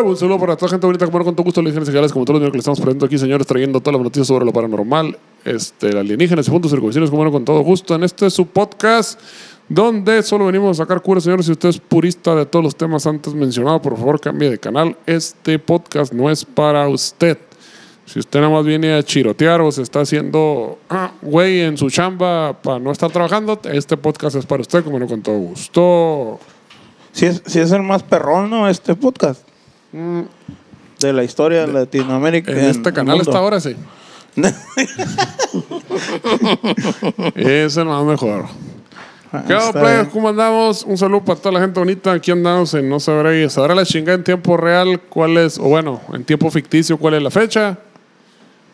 Un saludo para toda la gente bonita bueno, con todo gusto alienígenas ejales como todos los días que le estamos presentando aquí, señores, trayendo todas las noticias sobre lo paranormal, este, alienígenas y puntos circunstancias como con todo gusto. En este es su podcast donde solo venimos a sacar curas, señores. Si usted es purista de todos los temas antes mencionados, por favor cambie de canal. Este podcast no es para usted. Si usted nada más viene a chirotear o se está haciendo ah, güey en su chamba para no estar trabajando, este podcast es para usted, como no, con todo gusto. Si es, si es el más perrón, ¿no? Este podcast. De la historia de Latinoamérica. En este canal está ahora sí. es el más mejor. Ah, ¿Qué onda, está players? ¿Cómo andamos? Un saludo para toda la gente bonita. Aquí andamos en No Sabrá y sabrá la chingada en tiempo real cuál es, o bueno, en tiempo ficticio cuál es la fecha.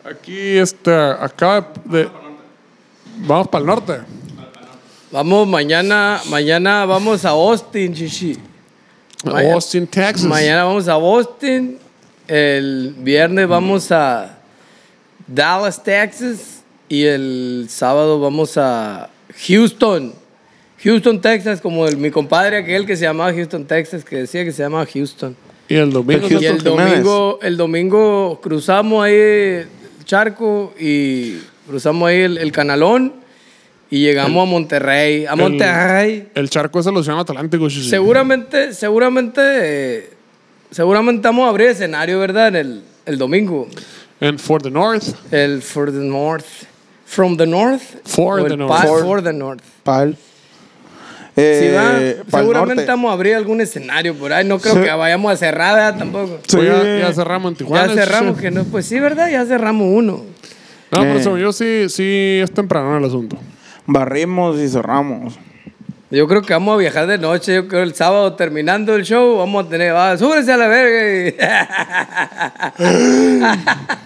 Aquí, este, acá de. Vamos para el norte. Vamos mañana, mañana vamos a Austin, chichi. Mañana- Austin, Texas. Mañana vamos a Austin. El viernes vamos a Dallas, Texas. Y el sábado vamos a Houston. Houston, Texas, como el- mi compadre aquel que se llamaba Houston, Texas, que decía que se llamaba Houston. Y el domingo. El Y domingo, el domingo cruzamos ahí el charco y cruzamos ahí el, el canalón y llegamos a Monterrey. A Monterrey. El charco es el océano Atlántico. sí, sí. Seguramente, seguramente, eh, seguramente vamos a abrir escenario, ¿verdad? En el, el domingo. En For the North. El For the North. From the North. For the el North. For- For the North. Pal. Sí, Eh, seguramente vamos a abrir algún escenario por ahí. No creo Sí. que vayamos a cerrar ¿verdad? tampoco. Sí. Pues ya, ya cerramos en Tijuana. Ya cerramos, sí. que no. Pues sí, ¿verdad? Ya cerramos uno. No, pero Eh. según yo sí, sí es temprano el asunto. Barrimos y cerramos. Yo creo que vamos a viajar de noche. Yo creo el sábado terminando el show vamos a tener. Va, súbrense a la verga.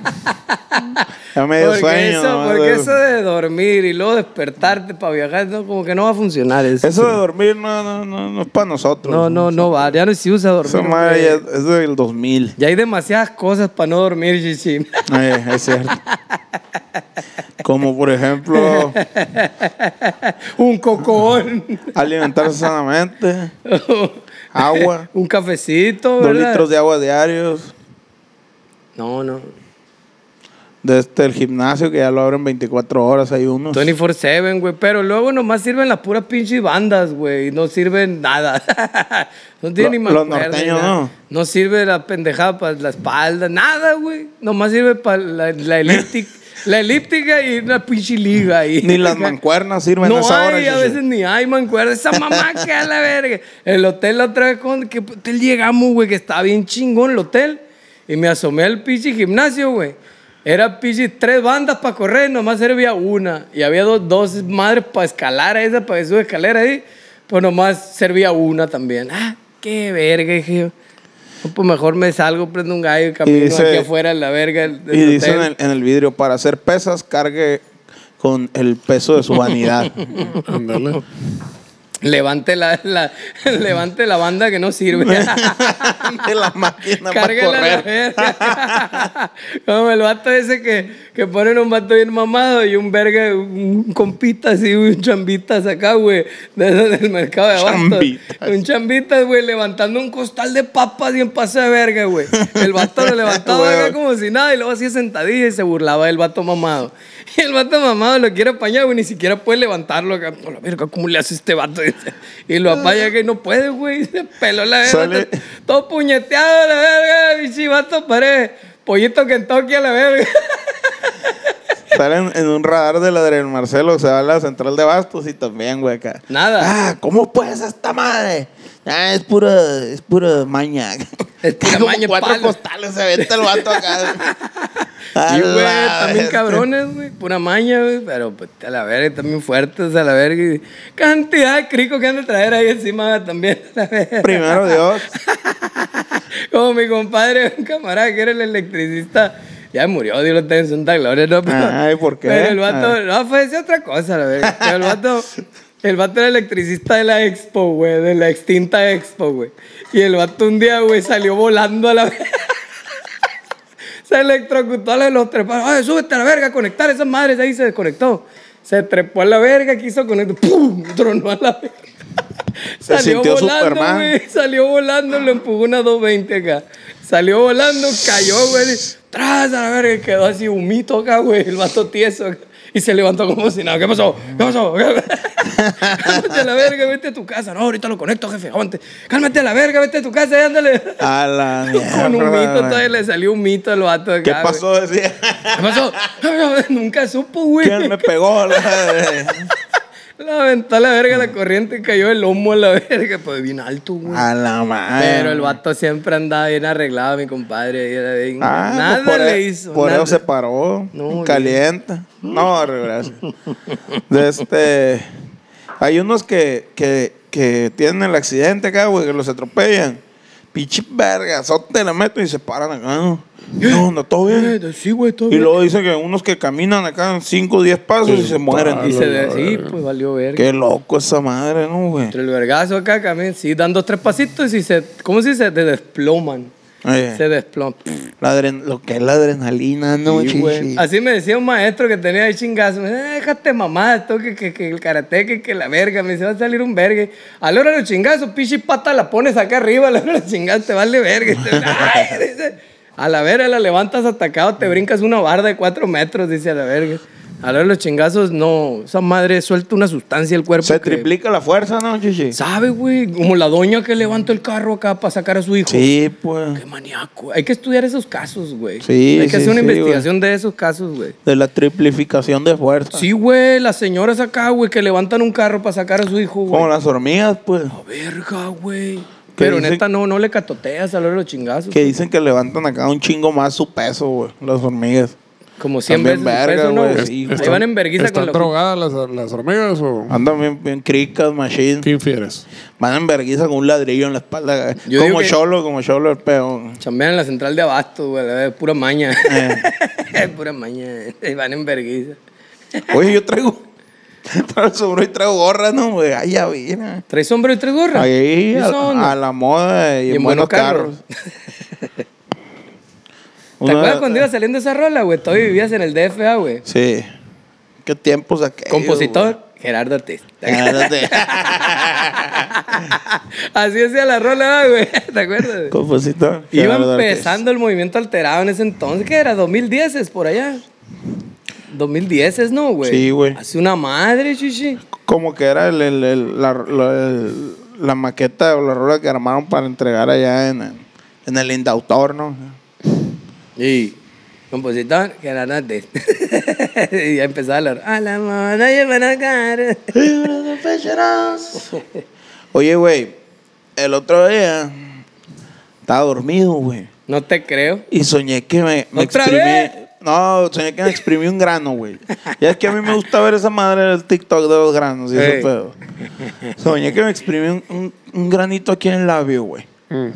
Ya me dio porque sueño. eso, porque eso de dormir y luego despertarte para viajar, no, como que no va a funcionar eso. Eso de dormir no, no, no, no es para nosotros. no, no, no va. Ya no se usa dormir. Esa madre ya es del 2000. Ya hay demasiadas cosas para no dormir, Chichi. Eh, es cierto. Como por ejemplo, Un cocón. alimentarse sanamente, agua, Un cafecito, dos ¿verdad? litros de agua diarios, No, no. de este, el gimnasio que ya lo abren 24 horas, hay unos. 24-7, güey. Pero luego nomás sirven las puras pinches bandas, güey. No sirven nada. no tiene Lo- ni los mancuerna ni norteños. ¿no? No sirve la pendejada para la espalda, nada, güey. Nomás sirve para la, la elíptica. La elíptica y una pinche liga ahí. Ni las mancuernas sirven No a esa hora. hay, a chichi. veces ni hay mancuerna. Esa mamá que a la verga. El hotel la otra vez, con que hotel llegamos, güey, que estaba bien chingón el hotel. Y me asomé al pinche gimnasio, güey. Era pinche tres bandas para correr, nomás servía una. Y había dos, dos madres para escalar a esa, para sube escalera ahí. Pues nomás servía una también. Ah, qué verga, dije Pues mejor me salgo, prendo un gallo y camino dice- aquí afuera en la verga del, del Y dice en el, en el vidrio, para hacer pesas, cargue con el peso de su vanidad. Ándale. Levante la, la- levante la banda que no sirve. de la máquina para Cárguela a la correr. verga. Como el vato ese que, que ponen un vato bien mamado y un verga, un compita así, un chambitas acá, güey, de esos del mercado de abasto. Chambitas. Un chambitas, güey, levantando un costal de papas y en paso de verga, güey. El vato lo levantaba acá como si nada y luego hacía sentadilla y se burlaba del vato mamado. Y el vato mamado lo quiere apañar, güey, ni siquiera puede levantarlo acá. Por la verga, ¿cómo le hace este vato? Y lo apaña que no puede, güey. Se peló la verga. Todo puñeteado la verga, bichi vato, pared. Pollito Kentucky a la verga. Salen en un radar de la del Marcelo, se va a la central de Bastos y también, güey, acá. Nada. Ah, ¿cómo puedes esta madre? Ah, es pura, es pura maña. Es pura Como maña, cuatro palo. costales se venta el vato acá. Y, güey, también cabrones, güey. Pura maña, güey. Pero, pues, a la verga, también fuertes a la verga. Cantidad de crico que han de traer ahí encima también. a la verga. Primero Dios. Como mi compadre, un camarada que era el electricista. Ya murió, Dios lo tenga en Santa Gloria, ¿no? Pero, Ay, ¿por qué? Pero el vato, Ah. no, fue esa otra cosa, la verdad. Pero el vato, el vato era electricista de la Expo, güey, de la extinta Expo, güey. Y el vato un día, güey, salió volando a la Se electrocutó a los trepados. Ay, súbete a la verga, a conectar esas madres. Ahí se desconectó. Se trepó a la verga, quiso conectar. ¡Pum! Tronó a la verga. Se sintió volando, Superman. güey. Salió volando, lo empujó una 220 acá. Salió volando, cayó, güey. Tras a la verga, quedó así humito acá, güey. El vato tieso. acá. Y se levantó como si nada. ¿Qué pasó? ¿Qué pasó? Cálmate a la verga, vete a tu casa. No, ahorita lo conecto, jefe. Aguante. Cálmate a la verga, vete a tu casa y ándale. A la Con un mito, todavía le salió un mito al vato acá. ¿Qué pasó? Decía. ¿Qué pasó? Nunca supo, güey. ¿Quién me pegó? La- La aventó a la verga la corriente cayó el lomo a la verga. Pues bien alto, güey. A la madre. Pero el vato siempre andaba bien arreglado, mi compadre. era bien- Ah, nada pues por le e- hizo. Por nada. eso se paró. No, caliente. No, gracias. Este. Hay unos que, que, que tienen el accidente acá, güey, que los atropellan. Pinche vergazote le meto y se paran acá. No, no, no, todo bien. Eh, Sí, güey, todo Y bien. luego dicen que unos que caminan acá en 5 o 10 pasos y se mueren. Y se de, sí, pues valió verga. Qué loco esa madre, ¿no, güey? Entre el vergazo acá, también, sí, dan dos, tres pasitos y se, ¿cómo se dice? Se desploman. Oye, Se desploman. la adren- lo que es la adrenalina, ¿no, Sí, güey. Así me decía un maestro que tenía ahí chingazo. Me decía, déjate mamá, esto que, que, que el karate, que, que la verga. Me dice, va a salir un verga. A la hora de los chingazos, pichi pata la pones acá arriba. A la hora de los chingazos te vale verga. Ay, dice, a la verga la levantas atacado, te brincas una barda de cuatro metros, dice a la verga. A de los chingazos, no. Esa madre suelta una sustancia el cuerpo. Se que- triplica la fuerza, ¿no, chichi? ¿Sabe, güey? Como la doña que levanta el carro acá para sacar a su hijo. Sí, pues. Qué maníaco. Hay que estudiar esos casos, güey. Sí, Hay que sí, hacer una sí, investigación de esos casos, güey. De la triplificación de fuerza. Sí, güey, las señoras acá, güey, que levantan un carro para sacar a su hijo, güey. Como las hormigas, pues. Verga, güey. Pero dicen- neta, no, no le catoteas a la hora de los chingazos. Que dicen que levantan acá un chingo más su peso, güey. Las hormigas. Como 100 También veces el verga, ¿no, güey, güey? sí, güey. van en verguiza ¿Están con drogadas las, las hormigas o Andan bien, bien cricas, machine. qué infieres? Van en verguiza con un ladrillo en la espalda. Yo como cholo, como cholo el peón. Chambean en la central de abasto, güey. la Pura maña. Eh. pura maña. Ahí van en verguiza. Oye, yo traigo. Para el sombrero y traigo gorra, ¿no, güey? Ay, ya vine. ¿Traes sombrero y tres gorras? Ahí, ¿Y a, la moda y, Y en en buenos buenos carros. carros. ¿Te Una- acuerdas cuando iba saliendo esa rola, güey? Todavía vivías en el DFA, güey. Sí. ¿Qué tiempos aquellos, Compositor, Gerardo Ortiz. güey? Espérate. Así decía la rola, güey. ¿Te acuerdas? Compositor. Iba Gerardo Ortiz. empezando el movimiento alterado en ese entonces. ¿Qué era? ¿2010 es por allá? 2010 es, ¿no, güey? Sí, güey. Hace una madre, chichi. Como que era el, el- el- la, la- el- la maqueta o la rola que armaron para entregar allá en, el- en el Indautor, ¿no? Y compositor, Gerardo Ortiz. y ya empezaba la A la moda llevan a cara. Oye, güey, el otro día estaba dormido, güey. No te creo. Y soñé que me, me ¿Otra exprimí. vez? No, soñé que me exprimí un grano, güey. Ya es que a mí me gusta ver esa madre del TikTok de los granos y ese pedo. Soñé que me exprimí un, un- un granito aquí en el labio, güey. Mm.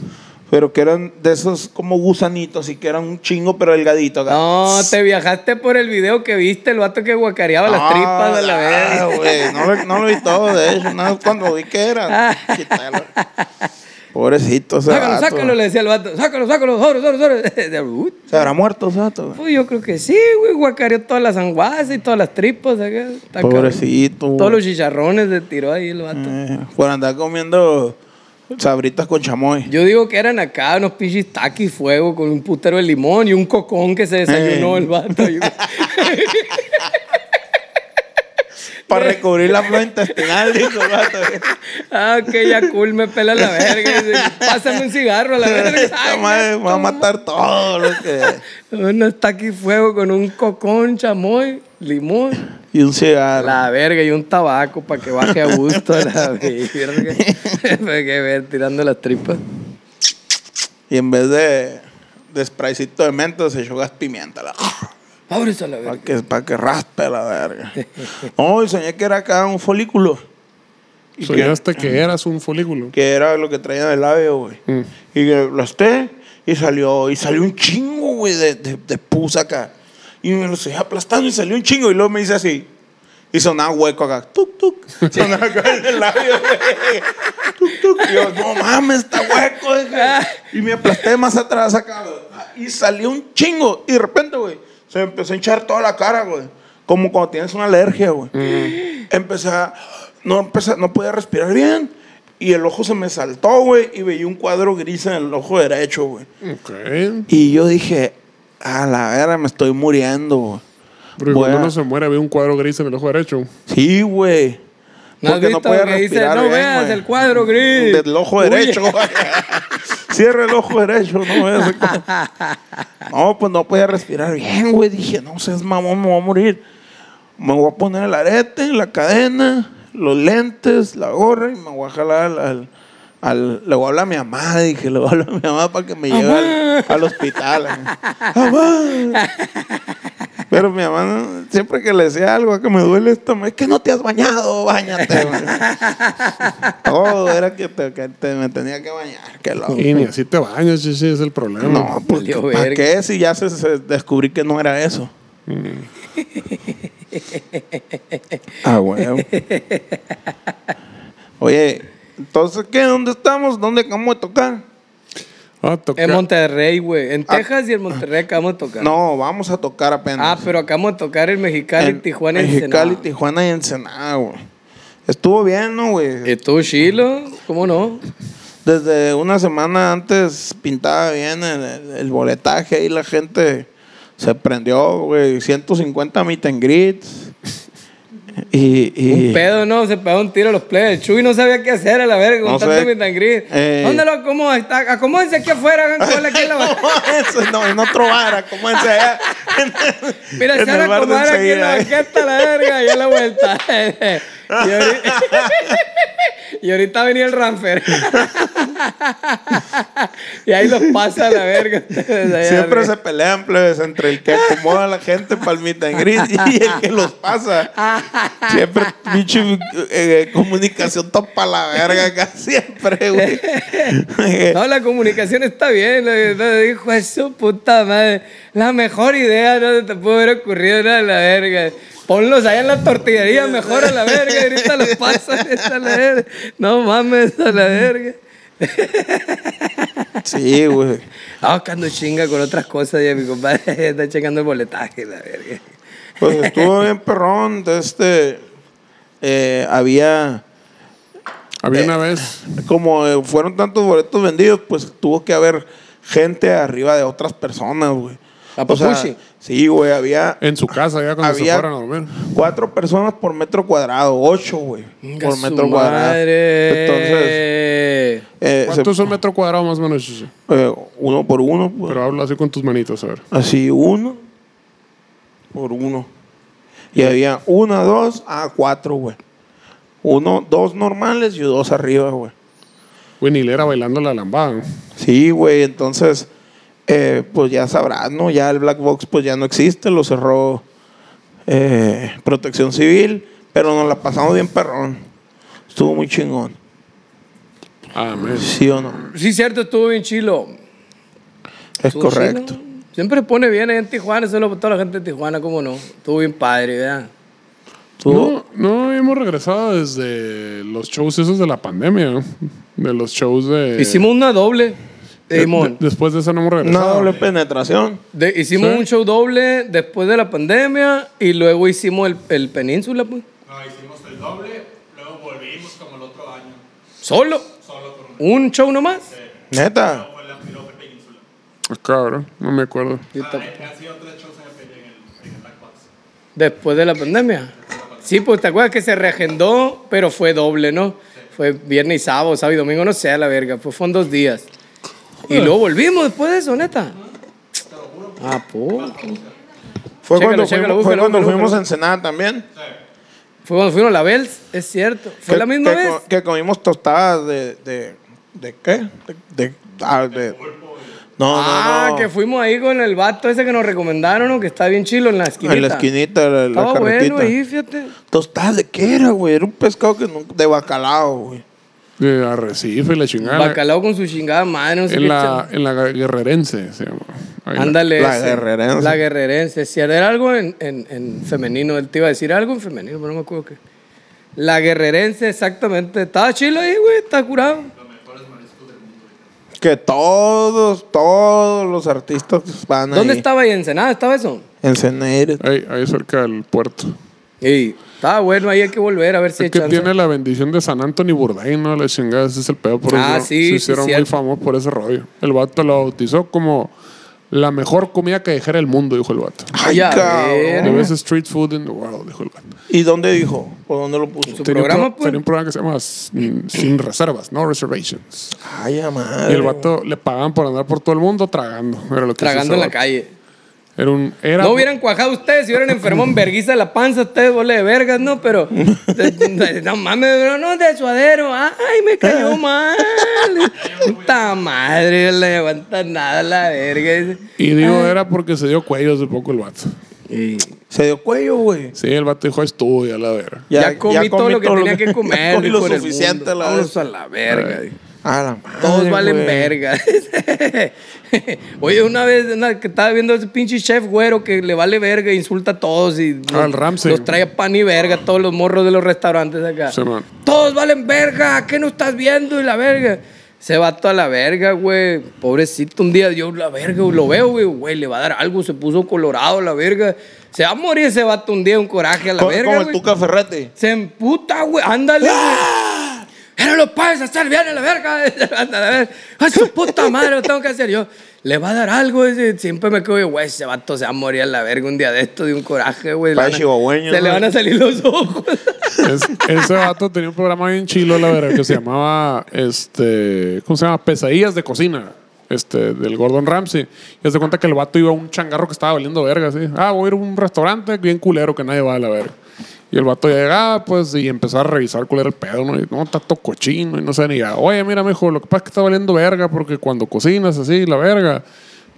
Pero que eran de esos como gusanitos y que eran un chingo pero delgadito. acá. No, te viajaste por el video que viste, el vato que guacareaba las No, tripas de la ah, vez. güey, no, lo, no lo vi todo, de hecho. Nada, cuando vi que era. Pobrecito, ese Sácalo, vato. sácalo, le decía el vato. Sácalo, sácalo, sobre, sobre, sobre. Uy, ¿Se habrá muerto ese vato, güey? Uy, yo creo que sí, güey. Guacareó todas las anguasas y todas las tripas. acá. Está cabrón. Pobrecito. Todos los chicharrones se tiró ahí el vato. Eh, por andar comiendo sabritas con chamoy. Yo digo que eran acá unos pinches taquis fuego con un putero de limón y un cocón que se desayunó Eh. el vato. Para recubrir la flora intestinal, dijo ah, que ya cool, me pela la verga. Dice, Pásame un cigarro a la verga. Esta madre va a matar todo lo que. Unos taquis fuego con un cocón, chamoy, limón. Y un cigarro. La verga y un tabaco para que baje a gusto a la verga. Que ver, tirando las tripas. Y en vez de, de spraycito de menta, se echó gas pimienta. La, Ábrese a la verga. para, que, para que raspe la verga. No, y soñé que era acá un folículo. Y Soñaste que eras un folículo. que era lo que traía en el labio, güey. Mm. Y que lo esté y salió, y salió un chingo, güey, de, de, de pus acá. Y me lo seguía aplastando y salió un chingo. Y luego me dice así. Y sonaba hueco acá. Tuk, tuk. Sonaba acá en el labio, güey. Tuk, tuk. Y yo, no mames, está hueco. dije. Y me aplasté más atrás acá, güey. Y salió un chingo. Y de repente, güey, se me empezó a hinchar toda la cara, güey. Como cuando tienes una alergia, güey. Empecé a... No, empecé, no podía respirar bien. Y el ojo se me saltó, güey. Y veía un cuadro gris en el ojo derecho, güey. Ok. Y yo dije, a la vera, me estoy muriendo, güey. Pero cuando a- uno se muere, había un cuadro gris en el ojo derecho. Sí, güey. ¿No Porque no puede que dice, respirar no bien, veas güey. el cuadro gris? Del ojo derecho. Cierra el ojo derecho, no veas. No, pues no podía respirar bien, güey. Dije, no seas mamón, me voy a morir. Me voy a poner el arete, la cadena, los lentes, la gorra y me voy a jalar al. al- al- le voy a hablar a mi mamá, dije, le voy a hablar a mi mamá para que me lleve al, al hospital. Mamá. Pero mi mamá, no- siempre que le decía algo que me duele esto, me es que no te has bañado, bañate. güey". Todo era que, te- que te- me tenía que bañar. Que loco. Y ni así te bañas, sí, sí, es el problema. No, pues Valió ¿para verga. qué si ya se, se descubrí que no era eso? ah, bueno. Oye, entonces, ¿qué? ¿Dónde estamos? ¿Dónde acabamos de tocar? Ah, En Monterrey, güey. En Texas y en Monterrey acabamos de tocar. Ah. No, vamos a tocar apenas. Ah, pero acabamos de tocar en Mexicali, En Tijuana y Mexicali, Ensenada. Tijuana y Ensenada, güey. Estuvo bien, ¿no, güey? ¿Estuvo chilo? ¿Cómo no? Desde una semana antes pintaba bien el, el- el boletaje y la gente se prendió, güey. 150 meet and greets. Y, y Un pedo, ¿no? Se pegó un tiro a los players. Chuy no sabía qué hacer a la verga con No tanto greet. Eh. ¿Dónde lo acomodan? Está- Acomódense aquí afuera, hagan cola aquí en la barra. No, en otro bar, como ese allá. Mira, se van a acomodar aquí en la ¿eh? banqueta a la verga y a la vuelta. y, ahorita, y ahorita venía el ramfer. y ahí los pasa a la verga. ustedes Siempre se pelean, plebes, entre el que acomoda a la gente meet and greet y el que los pasa. Siempre, pinche eh, comunicación topa la verga acá, siempre, güey. No, la comunicación está bien. dijo su puta madre. La mejor idea no te pudo haber ocurrido nada a la verga. Ponlos allá en la tortillería mejor a la verga. Ahorita los pasan a la verga. No mames a la verga. Sí, güey. Ah, que ando chinga con otras cosas. Ya mi compadre está checando el boletaje, la verga. Pues estuvo bien perrón. de Este, eh, había, Había Eh, una vez. como eh, fueron tantos boletos vendidos, pues tuvo que haber gente arriba de otras personas, güey. ¿A O sea, Papuchi? sí, güey, había En su casa, ya cuando Había- se fueron a dormir. cuatro personas por metro cuadrado, ocho, güey, por su metro cuadrado. madre. Entonces, eh, ¿Cuánto es se- un metro cuadrado más o menos? Eh, uno por uno, pues. Pero habla así con tus manitos, a ver. Así, uno por uno. Y había una, dos, ah, cuatro, güey. Uno, dos normales y dos arriba, güey. Güey, ni le era bailando la lambada. ¿no? Sí, güey, entonces, eh, pues ya sabrás, ¿no? Ya el Black Box pues ya no existe, lo cerró eh, Protección Civil, pero nos la pasamos bien perrón. Estuvo muy chingón. Men. ¿Sí o no? Sí, cierto, estuvo bien chilo. Es correcto. chilo. Siempre pone bien ahí en Tijuana, solo para toda la gente de Tijuana, ¿cómo no? Estuvo bien padre, ¿verdad? No, no hemos regresado desde los shows esos de la pandemia. ¿no? De los shows de. Hicimos una doble, Simón. de- después de eso no hemos Una regresado. doble penetración. De- hicimos Sí. un show doble después de la pandemia y luego hicimos el, el Península, pues. No, hicimos el doble, luego volvimos como el otro año, Solo. solo por un Un show nomás. Neta. la luego fue el Península. Ah, Cabrón, no me acuerdo. Ah, eh, han sido tres shows en el, en el, en el Black Box. Después de la pandemia. Sí, pues te acuerdas que se reagendó, pero fue doble, ¿no? Fue viernes y sábado, sábado y domingo, no sé, a la verga. Pues fueron dos días. Y luego volvimos después de eso, neta. Ah, pues. Fue Chécalo, cuando, chécalo, fuimos, fue búscalo, cuando búscalo, fuimos búscalo. a Ensenada también. Fue cuando fuimos a la Bells, es cierto. ¿Fue Que- la misma que vez? co- que comimos tostadas de, de, de qué? De, de, ah, de, No, ah, no, no. que fuimos ahí con el vato ese que nos recomendaron, ¿no? que está bien chilo en la esquinita. En la esquinita, la, la Estaba carretita. bueno ahí, fíjate. Tostadas de qué era, güey. Era un pescado que nunca- de bacalao, güey. De arrecife y la chingada. Bacalao con su chingada madre, no sé En qué. la, en la guerrerense se llama. Ahí Ándale. La guerrerense. La guerrerense. Si era algo en, en, en femenino, él te iba a decir algo en femenino, pero no me acuerdo qué. La guerrerense, exactamente. Estaba chilo ahí, güey, está curado. Que todos, todos los artistas van ¿Dónde ahí. estaba ahí? ¿En Ensenada estaba eso? En Ceneiro. ahí, ahí cerca del puerto. Y estaba bueno, ahí hay que volver a ver si hay Es que chance. tiene la bendición de San Antonio Bourdain, ¿no? La chingada, ese es el pedo. Por Ah, eso sí, se sí, hicieron muy famosos por ese rollo. El vato lo bautizó como la mejor comida callejera del mundo, dijo el vato. Ay, cabrón. The best street food in the world, dijo el vato. ¿Y dónde dijo? ¿O dónde lo puso? Su Tenía un, programa, pro- pues. tenía un programa que se llama Sin, Sin Reservas, No Reservations. Ay, madre. Y el vato le pagaban por andar por todo el mundo tragando. Era lo que Tragando en la calle. Era un. Era, No hubieran cuajado ustedes, si hubieran enfermado en verguiza la panza, ustedes, bole de vergas, ¿no? Pero, no mames, pero no, de suadero. Ay, me cayó mal. Puta madre, no le levanta nada a la verga. Y digo, era porque se dio cuello hace poco el vato. Y Se dio cuello, güey. Sí, el vato dijo estudia, la verga. ya, comí todo lo que tenía que comer. Comí lo suficiente, mundo. la vez. a la verga. A la madre, Todos valen güey. verga. Oye, una vez una, que estaba viendo ese pinche chef güero que le vale verga, insulta a todos y Ah, el los, trae a pan y verga a todos los morros de los restaurantes acá. Sí, todos valen verga, ¿qué no estás viendo? Y la verga. Se va toda la verga, güey. Pobrecito, un día dio la verga, güey. Lo veo, güey. Güey, le va a dar algo. Se puso colorado la verga. Se va a morir ese vato un día, un coraje a la verga, Como el. Tuca Ferretti. Se emputa, güey. Ándale, ¡Ah! güey. Pero lo puedes hacer bien a la verga. A su puta madre, lo tengo que hacer yo. Le va a dar algo. ese- Siempre me quedo, güey, ese vato se va a morir a la verga un día de esto, de un coraje, güey. Se le ¿no? van a salir los ojos. Es- ese vato tenía un programa bien chilo, la verdad, que se llamaba, este, ¿cómo se llama? Pesadillas de cocina, este, del Gordon Ramsay. Y se cuenta que el vato iba a un changarro que estaba valiendo verga, así. Ah, voy a ir a un restaurante bien culero que nadie va a la verga. Y el vato llegaba, pues, y empezó a revisar cuál era el pedo, ¿no? Y no, está todo cochino y no sé ni ya. Oye, mira, mijo, lo que pasa es que está valiendo verga porque cuando cocinas así, la verga,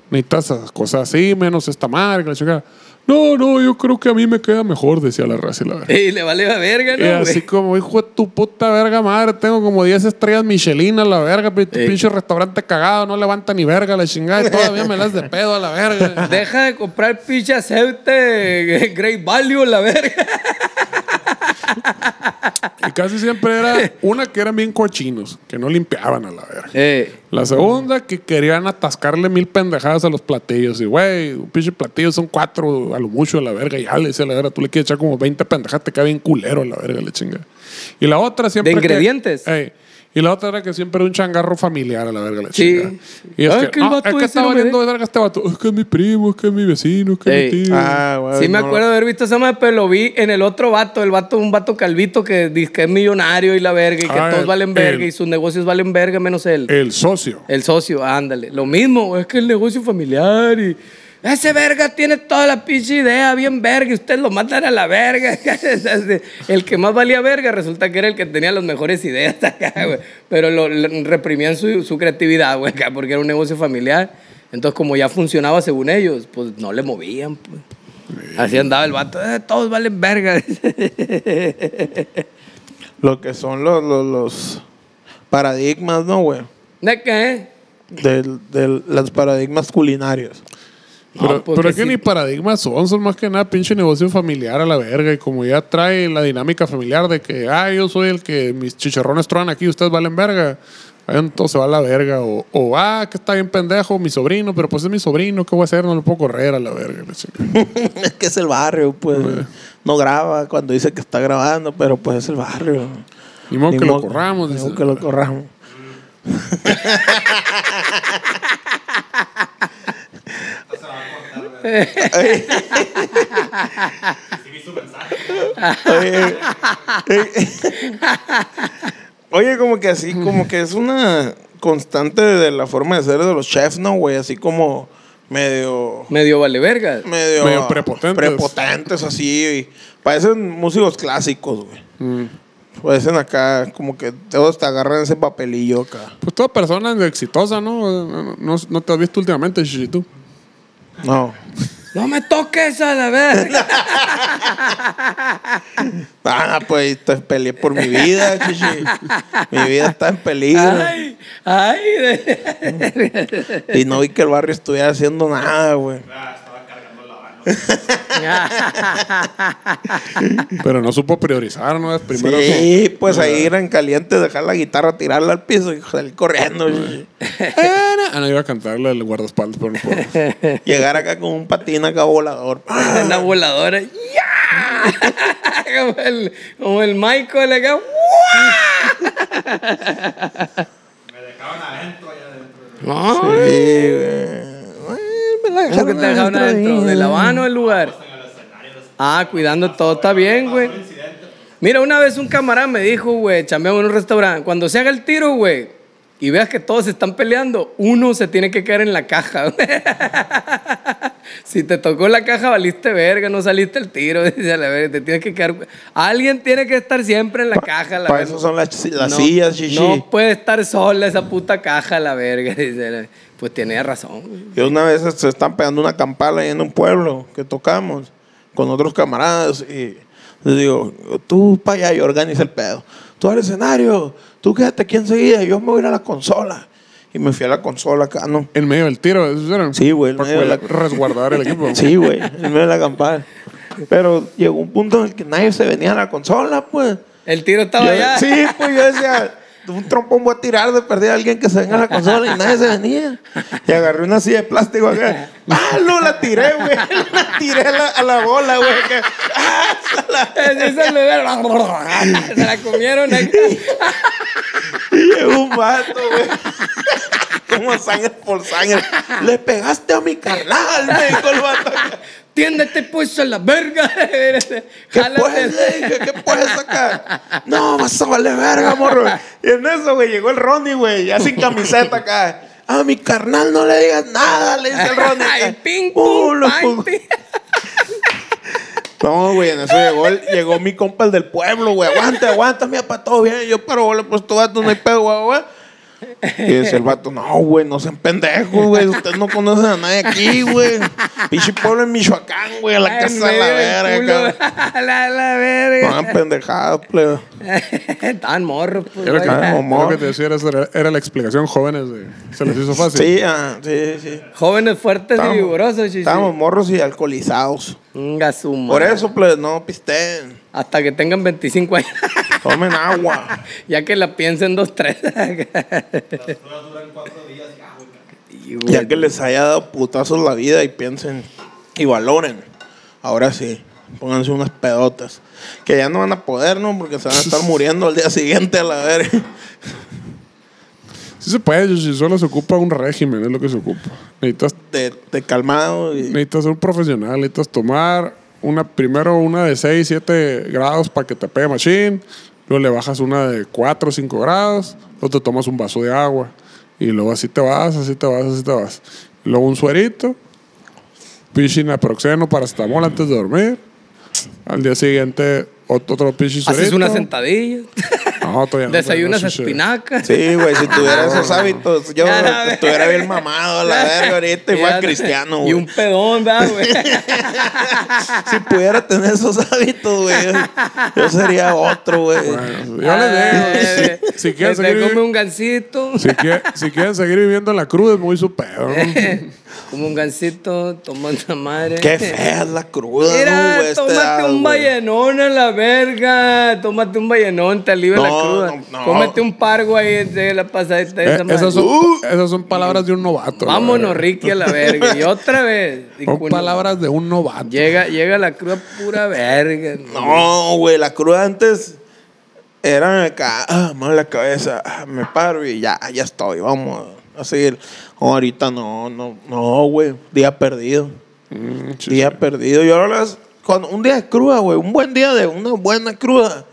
necesitas cosas así, menos esta madre, la chica. No, no, yo creo que a mí me queda mejor, decía la raza y la verga. Y le vale la verga, Y ¿no, así güey? como, hijo de tu puta verga madre, tengo como 10 estrellas Michelin a la verga, pinche Ey. pinche restaurante cagado, no levanta ni verga la chingada, y todavía me las de pedo a la verga. Deja de comprar pinche aceite Great Value, la verga. Y casi siempre era una que eran bien cochinos, que no limpiaban a la verga. Eh, La segunda, que querían atascarle mil pendejadas a los platillos. Y, güey, un pinche platillo son cuatro a lo mucho a la verga. Y ya le decía a la verga, tú le quieres echar como 20 pendejadas, te queda bien culero a la verga, la chinga. Y la otra siempre. ¿De que- ingredientes? Y la otra era que siempre era un changarro familiar a la verga, la Sí. chinga. Y es Ay, que, que el no, vato es que está valiendo de- verga este vato. Es que es mi primo, es que es mi vecino, es que Ey. es mi tío. Ah, güey. sí me acuerdo de haber visto esa madre, pero lo vi en el otro vato, el vato, un vato calvito que dice que es millonario y la verga y que Ah, todos valen verga el- y sus negocios valen verga menos él. El socio. El socio, ándale. Lo mismo, es que el negocio familiar y. Ese verga tiene toda la pinche idea bien verga y ustedes lo matan a la verga. el que más valía verga resulta que era el que tenía las mejores ideas acá, güey. Pero lo, lo- reprimían su, su creatividad, güey, acá, porque era un negocio familiar. Entonces, como ya funcionaba según ellos, pues no le movían, pues. Así andaba el vato, "Eh, todos valen verga. Lo que son los, los, los paradigmas, ¿no, güey? ¿De qué? De, de los paradigmas culinarios. Pero, pues pero que es que sí. ni paradigmas son, son más que nada pinche negocio familiar a la verga. Y como ya trae la dinámica familiar de que, ah, yo soy el que mis chicharrones truenan aquí, ustedes valen verga. Ahí entonces se va a la verga. O, o, ah, que está bien pendejo, mi sobrino, pero pues es mi sobrino, ¿qué voy a hacer? No lo puedo correr a la verga. es que es el barrio, pues. No graba cuando dice que está grabando, pero pues es el barrio. Ni modo Ni que lo corramos. ni dice. modo que lo corramos. Oye, Oye, como que así, como que es una constante de la forma de ser de los chefs, ¿no, güey? Así como medio... Medio vale verga. Medio, Medio prepotentes. Prepotentes, así. y parecen músicos clásicos, güey. Mm. Pues en acá, como que todos te agarran ese papelillo acá. Pues toda persona exitosa, ¿no? No, no, no te has visto últimamente, Shishi, tú. No. No me toques a la verga. Ah, pues te peleé por mi vida, chichi. Mi vida está en peligro. Ay, ay. Y no vi que el barrio estuviera haciendo nada, güey. Ah, estaba cargando la mano. Pero no supo priorizar, ¿no? Primero Sí, pues ahí era en caliente dejar la guitarra, tirarla al piso y salir corriendo. Ah, no, iba a cantarle el guardaespaldas, pero no puedo. Llegar acá con un patín acá volador. Una voladora. ¡Ya! Como el, como el Michael acá. Me dejaban adentro allá adentro. Sí, güey. Ay, me la ¿Cómo que te dejaron adentro? ¿De la van o lugar? El escenario. Ah, cuidando todo, está bien, güey. Mira, una vez un camarada me dijo, güey, chambeamos en un restaurante, cuando se haga el tiro, güey, y veas que todos se están peleando, uno se tiene que quedar en la caja, güey. Si te tocó la caja, valiste verga, no saliste el tiro, dice a la verga, te tienes que quedar. Alguien tiene que estar siempre en la caja, la Para verga. eso son las, las No- sillas, chichi. No puede estar sola esa puta caja, la verga, dice. la- Pues tiene razón, güey. Y una vez se están pegando una campala ahí en un pueblo que tocamos con otros camaradas y les digo, tú para allá y organiza el pedo. Tú al escenario, tú quédate aquí enseguida, yo me voy a ir a la consola. Y me fui a la consola acá, ¿no? En medio del tiro, ¿esos eran? Sí, güey, Para medio de la- resguardar el equipo. Sí, güey, en medio de la campana. Pero llegó un punto en el que nadie se venía a la consola, pues. El tiro estaba Yo- allá. Sí, pues yo decía, un trompón voy a tirar de perder a alguien que se venga a la consola y nadie se venía. Y agarré una silla de plástico acá. ¡Ah, no! La tiré, güey. La tiré a la, a la bola, güey. ¡Ah! se la- Se la comieron acá. Y llegó un vato, güey. Como sangre por sangre. Le pegaste a mi carnal, me dijo el vato. Tiéndete pues a la verga. ¿Qué puedes? Dije, ¿qué puedes sacar? No, vas a valer verga, morro. Y en eso, güey, llegó el Ronnie, güey, ya sin camiseta acá. A mi carnal no le digas nada, le dice el Ronnie. Ay, ping, Uh, pum, ping. No, güey, en eso llegó, el- llegó mi compa el del pueblo, güey. Aguanta, aguanta, mira, para todo bien. Yo, pero, pues tu vato no hay pedo, güey, güey. Y dice el vato, no, güey, no sean pendejos, güey. Ustedes no conocen a nadie aquí, güey. Pinche pueblo en Michoacán, güey, a la En casa de la verga. cabrón. La, la No verga. hagan pendejadas, plebe. Estaban morros, pues. Era lo que, güey. Ah, amor. lo que te decía, era, era la explicación jóvenes de... Se les hizo fácil. Sí, ah, sí, sí. Jóvenes fuertes y vigorosos, chichi. Estábamos morros y alcoholizados. Venga, su Por eso, plebe, no pisten. Hasta que tengan 25 años. Tomen agua. ya que la piensen dos, tres. Todas duran cuatro días Ya que les haya dado putazos la vida y piensen y valoren. Ahora sí, pónganse unas pedotas. Que ya no van a poder, ¿no? Porque se van a estar muriendo al día siguiente a la verga. Sí se puede, si solo se ocupa un régimen, es lo que se ocupa. Necesitas, De, de calmado y. necesitas ser un profesional, necesitas tomar una, primero una de 6, 7 grados para que te pegue machín, luego le bajas una de 4 o 5 grados, luego te tomas un vaso de agua y luego así te vas, así te vas, así te vas. Luego un suerito, pinche naproxeno, paracetamol antes de dormir. Al día siguiente otro, otro pinche. Haces una sentadilla. No, todavía no, Desayunas no, espinacas. Sí, güey, si tuviera esos hábitos, yo Ya estuviera bien mamado a la verga ahorita y Ya cristiano, Y güey. un pedón, ¿verdad, güey? Si pudiera tener esos hábitos, güey, yo sería otro, güey. Bueno, yo les digo, si, si quieren seguir, come un gancito. si, quie- si quieren seguir viviendo en la cruz, es muy su pedo. Como un gancito, toma una madre. Qué fea es la cruda, Mira, ¿no, güey? a esta tómate edad, un vallenón a la verga. Tómate un vallenón, te alivia la cruda. no, no. Cómete un pargo ahí de la pasadita de Eh, esa esas, son, Uh. esas son palabras de un novato. Vámonos. Ricky, a la verga. Y otra vez. Son palabras de un novato. Llega, llega la cruda pura verga. No, güey, la cruda antes era acá, ah, mal la cabeza, ah, me paro y ya, ya estoy, vamos a seguir. Ahorita no, no, no, güey, día perdido, Mm, día perdido. Yo ahora las, cuando un día de cruda, güey, un buen día de una buena cruda,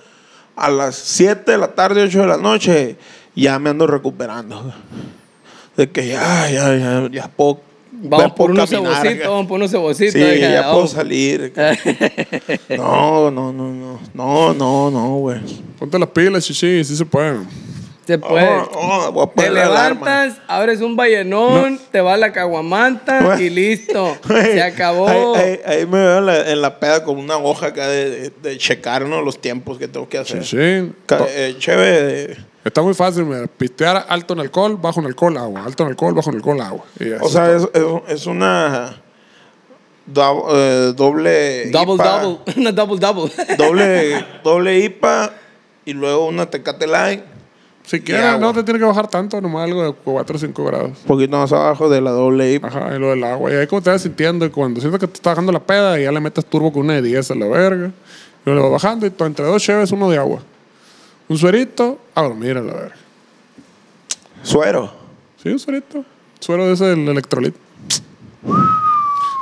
a las 7 de la tarde, 8 de la noche, ya me ando recuperando. De que ya, ya, ya, ya puedo Vamos por unos cebocitos, vamos por unos cebocitos. Sí, acá, ya puedo salir. No, no, no, no. No, no, no, güey. Ponte las pilas, chichi, sí se puede. Se puede. Oh, oh, Te la levantas, abres un vallenón, te va a la caguamanta y listo. Se acabó. Ahí, ahí- ahí me veo en la, en la peda con una hoja acá de, de, de checar ¿no? los tiempos que tengo que hacer. Sí. Eh, chévere. Está muy fácil, mira. Pistear alto en alcohol, bajo en alcohol, agua. Alto en alcohol, bajo en alcohol, agua. O sea, es, es, es una do- eh, doble double, IPA, double. Una double, double. doble doble IPA y luego una Tecate Light, Si quieres, no te tiene que bajar tanto, nomás algo de 4 o 5 grados. un poquito más abajo de la doble IPA. Ajá, y lo del agua. Y ahí como te vas sintiendo, y cuando sientes que te está bajando la peda, y ya le metes turbo con una de 10 a la verga. Y lo vas bajando, y entre dos cheves, uno de agua. Un suerito, a dormir a la verga. Suero. Sí, un suerito. Suero de ese del electrolit.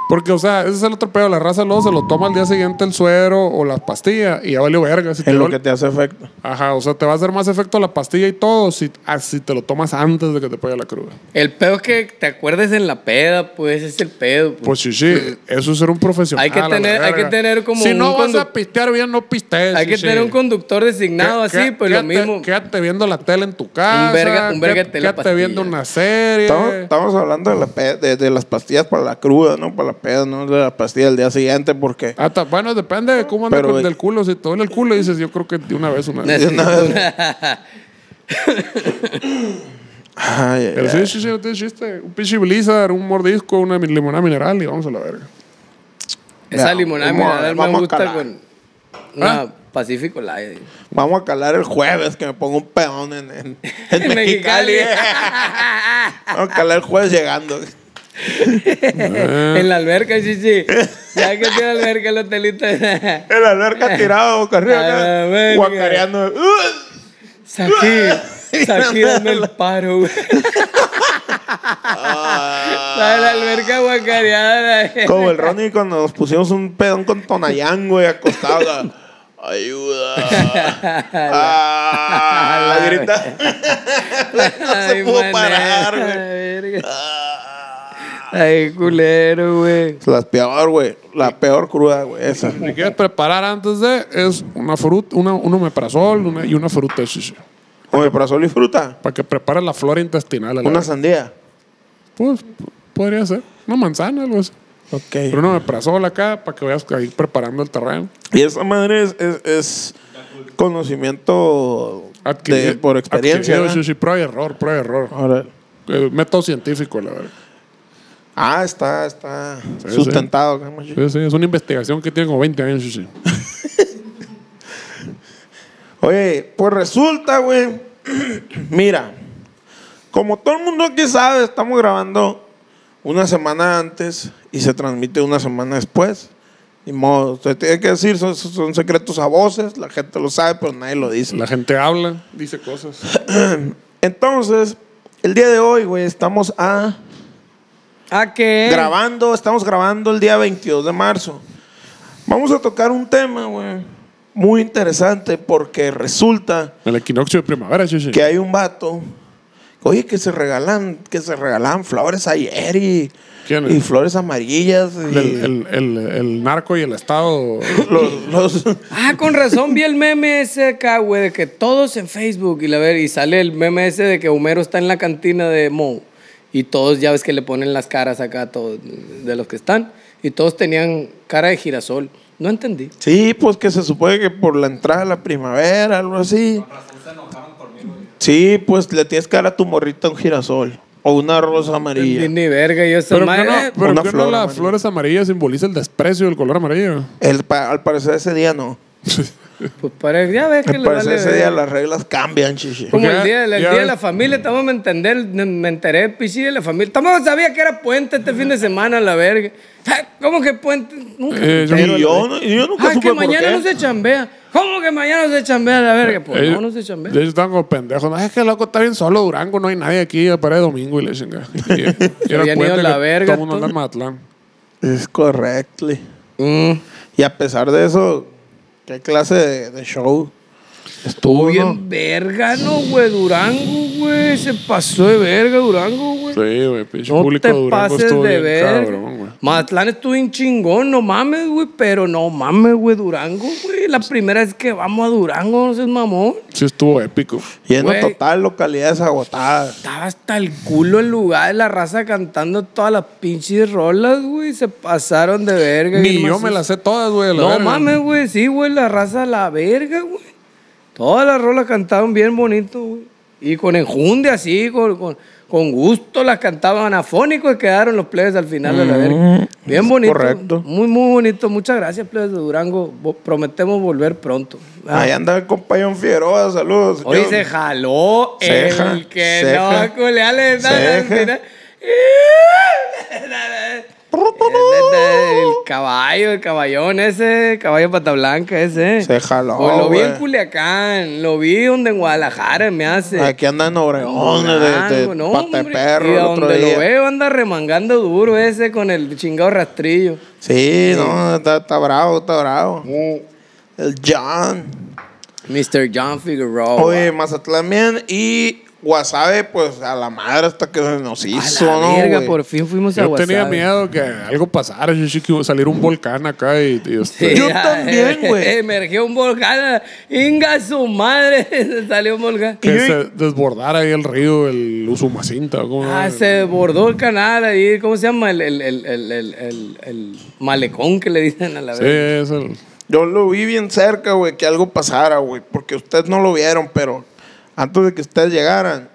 Porque, o sea, ese es el otro pedo. La raza luego se lo toma al día siguiente el suero o las pastillas y ya valió verga. Si te Es lo que te hace efecto. Ajá, o sea, te va a hacer más efecto la pastilla y todo si, ah, si te lo tomas antes de que te pegue la cruda. El pedo es que te acuerdes en la peda, pues, es el pedo. pues. Pues sí, sí, eso es ser un profesional. Hay que la tener- hay que tener como Si un no vas a pistear bien, no pistees. Hay que sí, tener sí. un conductor designado Qué- así, qué- pues lo quédate- mismo. Quédate viendo la tele en tu casa. verga- un verga quédate- tele Quédate pastilla. viendo una serie. Estamos, estamos hablando de, la de las pastillas para la cruda, ¿no? Para la peda, no de la pastilla del día siguiente, porque Hasta, bueno, depende de cómo anda Pero, con del culo. Si te duele el culo, dices, yo creo que de una vez, una vez. de una vez. Ay, Pero sí, sí, sí, no tiene chiste. Un pinche blizzard, un mordisco, una limonada mineral y vamos a la verga. Esa limonada mineral me gusta con una ¿Ah? Pacífico Light. Vamos a calar el jueves que me pongo un peón en, en, en En Mexicali. Mexicali. Vamos a calar el jueves llegando. en la alberca, chichi. Ya que tiene alberca el hotelito. En la alberca tirado boca arriba acá, guacareando. Saquí, saquí dame el paro, güey. La de la alberca guacareada. Como el Ronnie cuando nos pusimos un pedón con Tonayán, güey, acostado. ah, Ayuda. Ah, la- grita. no se Ay, pudo mané, parar, güey. Ay, culero, güey. La peor, güey. La peor cruda, güey. Esa. Si quieres preparar antes de, es una fruta, una, un omeprazol una, y una fruta, sol y fruta. Para que prepares la flora intestinal. a la Una sandía. Pues, podría ser. Una manzana, algo así. Ok. Pero un omeprazol acá para que vayas ahí preparando el terreno. Y esa madre es, es, es conocimiento Adquirido- de, por experiencia. adquirido, ¿no? sí, sí, prueba y error, prueba y error. Ahora- Eh, método científico, la verdad. Ah, está, está Sí, sustentado. ¿no? Sí, sí, es una investigación que tiene como 20 años. Oye, pues resulta, güey. Mira, como todo el mundo aquí sabe, estamos grabando una semana antes y se transmite una semana después. Ni modo, usted tiene que decir, son, son secretos a voces, la gente lo sabe, pero nadie lo dice. La gente habla, dice cosas. Entonces, el día de hoy, güey, estamos a ¿A qué? grabando, estamos grabando el día 22 de marzo. Vamos a tocar un tema, güey, muy interesante porque resulta El equinoccio de primavera, sí, sí. que hay un vato, oye, que se regalan, que se regalan flores ayer y, y flores amarillas. y El, el, el, el narco y el Estado. los, los- Ah, con razón vi el meme ese acá, güey, de que todos en Facebook y la ver y sale el meme ese de que Homero está en la cantina de Mo y todos ya ves que le ponen las caras acá a todos de los que están y todos tenían cara de girasol. No entendí. sí, pues que se supone que por la entrada de la primavera, algo así. Sí, pues le tienes que dar a tu morrita un girasol o una rosa Ni, amarilla. ni verga, yo esa Pero, madre. no, pero una flor no las amarilla. flores amarillas simboliza el desprecio del color amarillo. El, pa- al parecer ese día no. Pues para, ya ves que Al le vale ese día las reglas cambian, chichi. Como el día, el día de la familia, estamos me entender, me enteré, pichi, de la familia. Tampoco sabía que era puente este fin de semana, la verga. Ah, ¿Cómo que puente? Nunca Eh, yo- entero, yo, no- yo nunca Ah, supe que por mañana qué. no se chambea. ¿Cómo que mañana no se chambea la verga? Pues Ellos- no, no se chambea. Ellos están como pendejos. No, es que loco está bien solo Durango, no hay nadie aquí para el domingo y le chinga. Y, y era habían puente a la que verga, Todo el mundo anda en Mazatlán. Es correcto. Mm. Y a pesar de eso, ¿qué clase de, de show? Estuvo bien ¿no? verga, ¿no, güey? Durango, güey. Se pasó de verga Durango, güey. Sí, güey, pinche No público te de Durango pases estuvo de bien ver. cabrón, güey. Mazatlán estuvo bien chingón, no mames, güey. Pero no mames, güey, Durango, güey. La primera vez que vamos a Durango, no seas mamón. Sí estuvo épico. Lleno Güey. total, localidades agotadas. Estaba hasta el culo el lugar, la raza cantando todas las pinches rolas, güey. Se pasaron de verga. Ni bien yo macizo. me las sé todas, güey. a la No verga. mames, güey. Sí, güey, la raza a la verga, güey. Todas las rolas cantaban bien bonito, güey. Y con enjunde así, con, con, con gusto las cantaban afónicos y quedaron los plebes al final de la verga. Bien bonito. correcto. Muy, muy bonito. Muchas gracias, plebes de Durango. Prometemos volver pronto. Ah. Ahí anda el compañero Figueroa, saludos. Hoy se jaló Ceja, el que ceja. no culeale Ceja. El caballo, el caballón ese, caballo pata blanca ese. Se jaló, Pues lo vi en. Culiacán, lo vi donde en Guadalajara me hace. Aquí anda en Obregón, de, de, no, pata de perro Y el otro donde día. lo veo anda remangando duro ese con el chingado rastrillo. Sí, no, está, está bravo, está bravo. El John. Mr. John Figueroa. Oye, Mazatlán bien y Guasave, pues a la madre hasta que se nos a hizo, la ¿no? verga, güey? por fin fuimos a Yo tenía miedo que algo pasara, yo sí que iba a salir un volcán acá y, y este, Sí, Yo también, güey. Emergió un volcán. Inga su madre. Salió un volcán. que Y se desbordara ahí el río, el Usumacinta. ¿cómo Ah, se desbordó el canal ahí. ¿Cómo se llama? El, el, el, el, el, el- el malecón que le dicen a la Sí, vez. es el... Yo lo vi bien cerca, güey, que algo pasara, güey, porque ustedes no lo vieron, pero antes de que ustedes llegaran,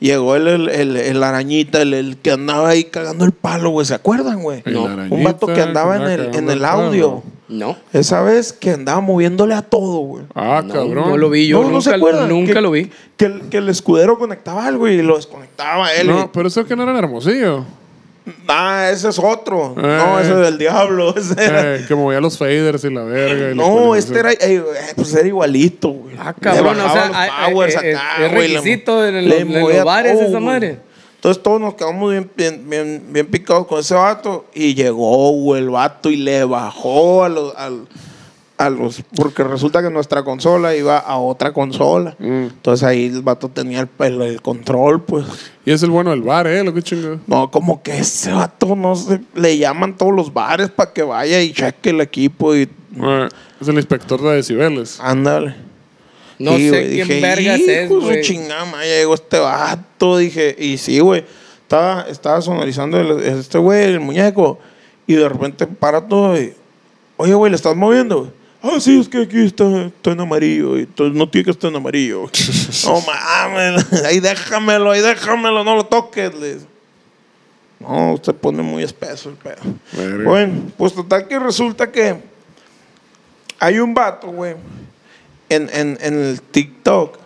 llegó el, el, el- el arañita, el, el que andaba ahí cagando el palo, güey, ¿se acuerdan, güey? El Un vato que andaba en que el, andaba en el audio. No. Esa vez que andaba moviéndole a todo, güey. Ah, No, cabrón. no lo vi yo. No, no se nunca acuerdan. nunca Que- lo vi. Que el, que el escudero conectaba algo y lo desconectaba a él. No, y- pero eso que no era Hermosillo. Ah, ese es otro. Eh. No, ese es del diablo. Ese era- Eh, que movía los faders y la verga. y No, este era, eh, eh, pues era igualito, güey. Ah, cabrón, Le o sea, los hay- powers hay- acá, es güey, requisito en el- le en los bares todo, esa güey. madre. Entonces todos nos quedamos bien, bien, bien, bien picados con ese vato y llegó, güey, el vato y le bajó a los, al- a los, porque resulta que nuestra consola iba a otra consola. Mm. Entonces ahí el vato tenía el, el- el control, pues. Y es el bueno del bar, ¿eh? Lo que chingo. No, como que ese vato, no sé, le llaman todos los bares para que vaya y cheque el equipo y Eh, es el inspector de decibeles. ándale. No Sí, sé güey, quién dije, vergas es, "Hijo de su güey. chingada madre, ya llegó este vato. Dije, y sí, güey. Estaba, estaba sonorizando el- este güey, el muñeco. Y de repente para todo y, oye, güey, ¿le estás moviendo? güey?" Ah, sí, es que aquí está, está en amarillo. Y no tiene que estar en amarillo. güey". no mames, ahí déjamelo, ahí déjamelo, no lo toques. le dice. No, usted pone muy espeso el pedo. Bueno, pues total que resulta que hay un vato, güey, en, en, en el TikTok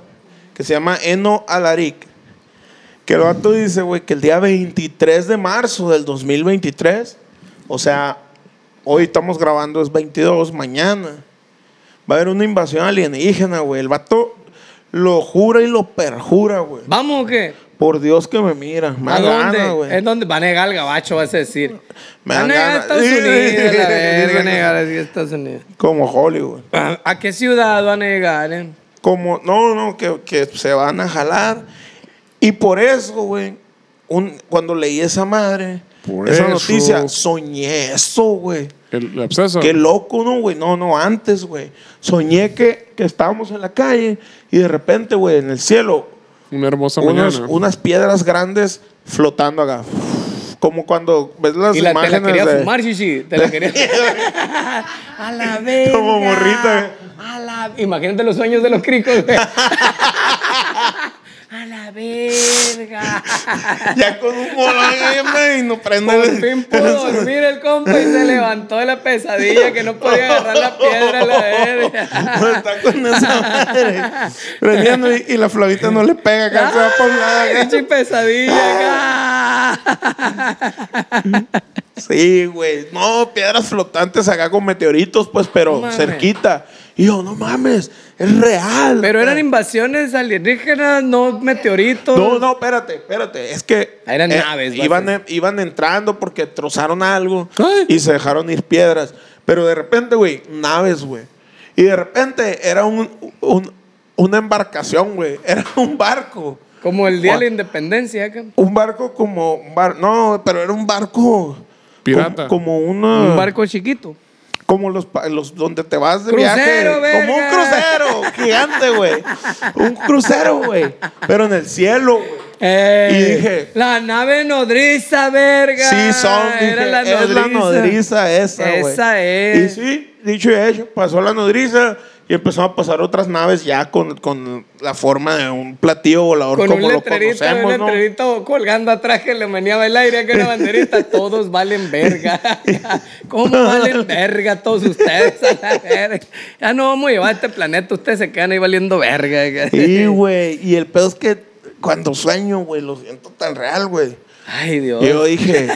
que se llama Eno Alaric. Que el vato dice, güey, que el día 23 de marzo del 2023, o sea, hoy estamos grabando, es 22, mañana, va a haber una invasión alienígena, güey. El vato lo jura y lo perjura, güey. ¿Vamos o qué? Por Dios que me mira. Me ¿A dónde? gana, güey. ¿En dónde? Va a negar el gabacho, vas a decir. Me va a negar a. Estados Unidos, la verga, negar así a Estados Unidos. Como Hollywood. ¿A qué ciudad va a negar? eh? Como, no, no, que, que se van a jalar. Y por eso, güey, cuando leí esa madre, Por esa eso. noticia, soñé eso, güey. El, el absceso. Qué loco, ¿no, güey? No, no, antes, güey. Soñé que, que estábamos en la calle y de repente, güey, en el cielo, Una hermosa unos- mañana. unas piedras grandes flotando acá. Como cuando ves las Y la, te la imágenes quería de... fumar, Shishi. Te la quería. a la verga. Como morrita. A la... Imagínate los sueños de los cricos, güey. a la verga. Ya con un molón güey, y no prende Por el- fin pudo dormir el compa y se levantó de la pesadilla que no podía agarrar la piedra a la verga. No, está con esa madre. Prendiendo y, y la flavita no le pega acá, se va por nada. pesadilla acá. Sí, güey. No, piedras flotantes acá con meteoritos, pues, pero cerquita. Y yo, no mames, es real. Pero eran invasiones alienígenas, no meteoritos. No, no, espérate, espérate. Es que. eh, eran naves, Iban, iban entrando porque trozaron algo Ay. y se dejaron ir piedras. Pero de repente, güey, naves, güey. Y de repente era un, un, una embarcación, güey. Era un barco. Como el día de la independencia acá. Un barco como. un bar- no, pero era un barco. Pirata. Como, como una. Un barco chiquito. Como los, los donde te vas de Crucero, viaje. verga. Como un crucero gigante, güey. Un crucero, güey. Pero en el cielo, güey. Eh, Y dije- La nave nodriza, verga. Sí, son. dije, Era la es la nodriza esa, güey. Esa es. Y sí, dicho y hecho, pasó la nodriza y empezaron a pasar otras naves ya con, con la forma de un platillo volador Con como un lo letrerito, conocemos, un ¿no? letrerito colgando atrás que le meneaba el aire, que una banderita. Todos valen verga. ¿Cómo valen verga todos ustedes a la verga? Ya no vamos a llevar este planeta, ustedes se quedan ahí valiendo verga. Sí, güey. Y el pedo es que cuando sueño, güey, lo siento tan real, güey. Ay, Dios. Y yo dije,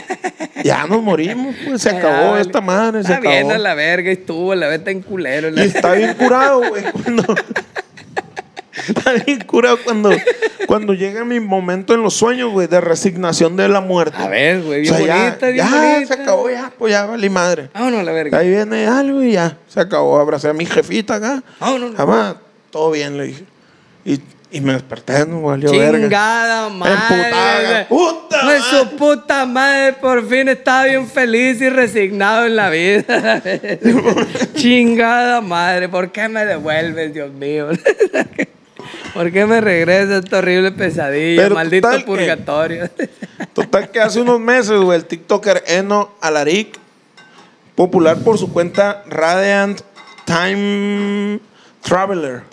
ya nos morimos, pues se Ya, acabó vale. esta madre, se Está bien a la verga y estuvo, la vez en culero. la- Y está bien curado, güey, cuando... Está bien curado cuando, cuando llega mi momento en los sueños, güey, de resignación de la muerte. A ver, güey, O bien sea, ya, bonita, bien ya bonita. se acabó, ya, pues ya valí madre. Vámonos a la verga. Ahí viene algo y ya, se acabó. Abracé a mi jefita acá. Vámonos. Jamás, todo bien, le dije. Y, y me desperté, no valió verga. Chingada madre. Puta Pues madre. su puta madre, por fin estaba bien feliz y resignado en la vida. Chingada madre, ¿por qué me devuelves, Dios mío? ¿Por qué me regresa esta horrible pesadilla? Pero Maldito total que- purgatorio. Total que hace unos meses, güey, el TikToker Eno Alaric, popular por su cuenta Radiant Time Traveler,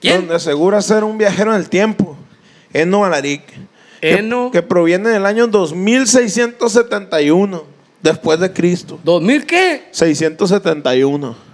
¿Quién? donde asegura ser un viajero en el tiempo. Eno Alaric. que- Eno. Que, proviene del año 2671, después de Cristo. ¿2000 qué? 671.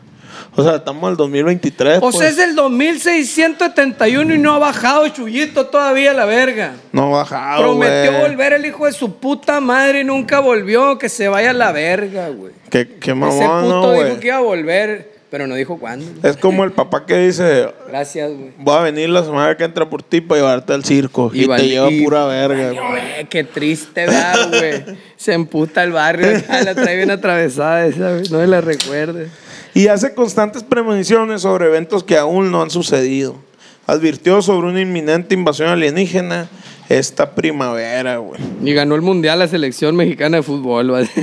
O sea, estamos el 2023. O sea, pues. es el 2671 y no ha bajado Chuyito todavía la verga. No ha bajado, Prometió volver el hijo de su puta madre y nunca volvió. Que se vaya a la verga, güey. Qué, qué Ese mamón, puto ¿no, dijo que iba a volver, pero no dijo cuándo. Es como el papá que dice, Gracias, güey. Voy a venir la semana que entra por ti para llevarte al circo. Y, val- te lleva y- pura verga. Ay, güey. qué triste, ¿verdad, güey? Se emputa el barrio acá, la trae bien atravesada esa, güey. No se la recuerde. Y hace constantes premoniciones sobre eventos que aún no han sucedido. Advirtió sobre una inminente invasión alienígena esta primavera, güey. Y ganó el mundial la selección mexicana de fútbol, güey.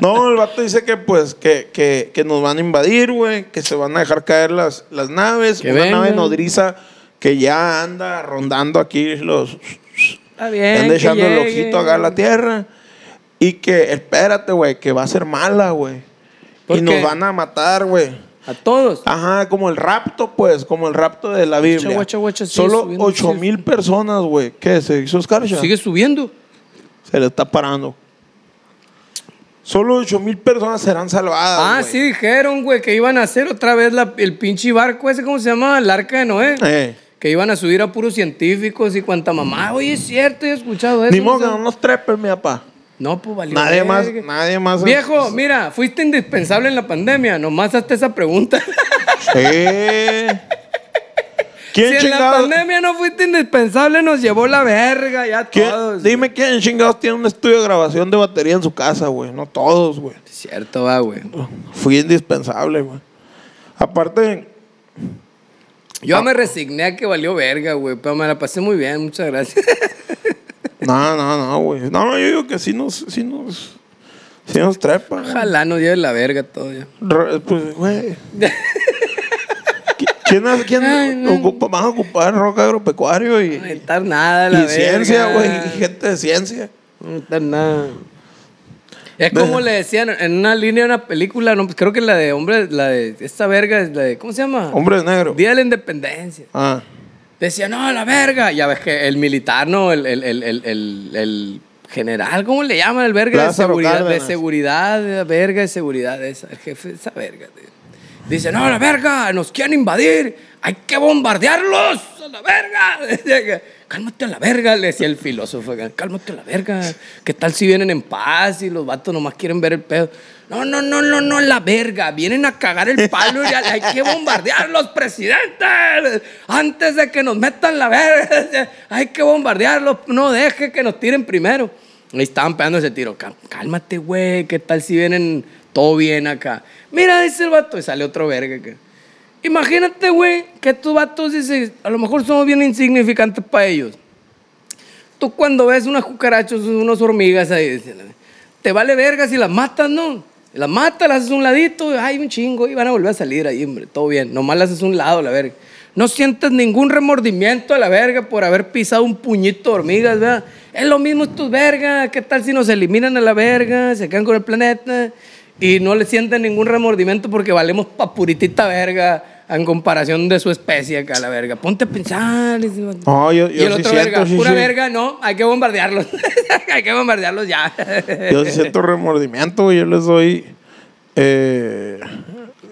No, el vato dice que pues que, que, que nos van a invadir, güey, que se van a dejar caer las, las naves. Que una nave nodriza que ya anda rondando aquí los... Está bien. anda que echando el ojito acá a la tierra. Y que, espérate, güey, que va a ser mala, güey. ¿Por Y nos van a matar, güey. A todos. Ajá, como el rapto, pues, como el rapto de la Biblia. guacha, guacha, sigue Solo subiendo, 8 sigue mil personas, güey. ¿Qué? ¿Se hizo escarcha? Sigue subiendo. Se le está parando. Solo 8 mil personas serán salvadas. Ah, sí dijeron, güey, que iban a hacer otra vez la- el pinche barco ese, ¿cómo se llama? El arca de Noé. Eh. Que iban a subir a puros científicos y cuanta mamá. Oye, es cierto, he escuchado eso. Ni modo que ¿no? no nos trepes, mi papá. No, pues valió. Nadie más, nadie más. Viejo, mira, fuiste indispensable en la pandemia. Nomás hazte esa pregunta. Sí. ¿Quién si en la pandemia no fuiste indispensable, nos llevó la verga ya quién- todos. Dime quién chingados tiene un estudio de grabación de batería en su casa, güey. No todos, güey. Cierto, va, güey. Fui indispensable, güey. Aparte, Yo Ah. me resigné a que valió verga, güey. Pero me la pasé muy bien, muchas gracias. no, no, no, güey. No, yo digo que sí nos, sí nos, sí nos trepa. güey. Ojalá no lleve la verga todo ya. Re- Pues, güey. ¿Qui- ¿Quién, hace- quién Ay, no. ocupa, van a ocupar rock agropecuario y, No necesitar nada, la y ciencia, verga. güey? Y gente de ciencia. No necesitar nada. Es como le decían en una línea de una película, no, pues creo que la de hombre, la de esta verga es la de, ¿cómo se llama? Hombre de negro. Día de la Independencia. Ah. Decía, no, la verga. Ya ves que el militar, no, el, el, el, el, general, ¿cómo le llaman? El verga de seguridad, de seguridad, de verga de seguridad, esa, el jefe de esa verga. tío. Dice, no, la verga, nos quieren invadir, hay que bombardearlos, a la verga. Cálmate a la verga, le decía el filósofo, cálmate a la verga. ¿Qué tal si vienen en paz y los vatos nomás quieren ver el pedo? No, no, no, no, no, la verga. Vienen a cagar el palo y hay que bombardearlos, presidentes. Antes de que nos metan la verga. Hay que bombardearlos. No deje que nos tiren primero. Ahí estaban pegando ese tiro. Cá- Cálmate, güey. ¿Qué tal si vienen todo bien acá? Mira, dice el vato. Y sale otro verga acá. Imagínate, güey, que estos vatos dicen, a lo mejor somos bien insignificantes para ellos. Tú cuando ves unas cucarachas, unas hormigas ahí, te vale verga si las matas, ¿no? Las matas, las haces un ladito, ay, un chingo, y van a volver a salir ahí, hombre, todo bien. Nomás las haces un lado, la verga. No sientes ningún remordimiento a la verga por haber pisado un puñito de hormigas, ¿verdad? Es lo mismo estos vergas, ¿qué tal si nos eliminan a la verga, se quedan con el planeta y no le sienten ningún remordimiento porque valemos pa' puritita verga en comparación de su especie acá, la verga? Ponte a pensar. No, yo, y yo el sí otro siento, verga, sí, pura sí. verga, no, hay que bombardearlos. hay que bombardearlos ya. Yo siento remordimiento, güey. Yo les doy eh,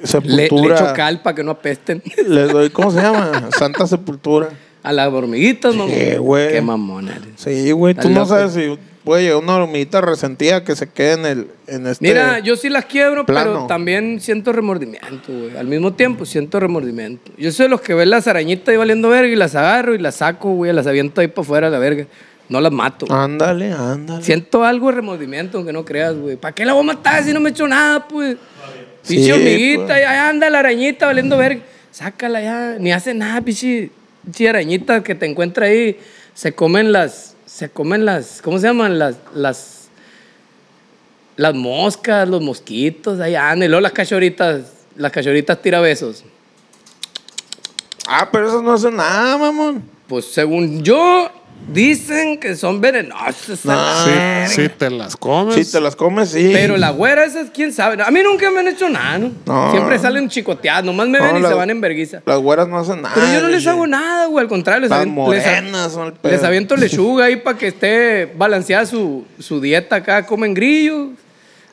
le, sepultura. le echo cal para que no apesten. Les doy, ¿cómo se llama? Santa sepultura. A las hormiguitas, mamón. Sí, güey. Qué mamón eres. Sí, güey. Tú no loco. sabes si puede llegar una hormiguita resentida que se quede en el en este. Mira, yo sí las quiebro, pero también siento remordimiento, güey. Al mismo tiempo siento remordimiento. Yo soy de los que ven las arañitas ahí valiendo verga y las agarro y las saco, güey, las aviento ahí para afuera la verga. No las mato. güey. Ándale, ándale. Siento algo de remordimiento, aunque no creas, güey. ¿Para qué la voy a matar si no me he hecho nada, pues? Sí, hormiguita, pues. ahí anda la arañita valiendo verga. Sácala ya. Ni hace nada, pinche, pinche arañita que te encuentra ahí. Se comen las. Se comen las. ¿Cómo se llaman? Las. las las moscas, los mosquitos, ahí andan. Y luego las cachoritas. Las cachoritas tira besos. Ah, pero eso no hace nada, mamón. Pues según yo, dicen que son venenosas. la Sí, sí, te las comes. Si te las comes, sí. Pero la güera esas, quién sabe. A mí nunca me han hecho nada, ¿no? No. Siempre salen chicoteadas, nomás me No, ven y la- se van en verguiza. Las güeras no hacen nada. Pero yo no les hago nada, güey. Al contrario, les, Las avien- les, a- morenas son el pedo. les aviento lechuga ahí para que esté balanceada su, su dieta acá. Comen grillos,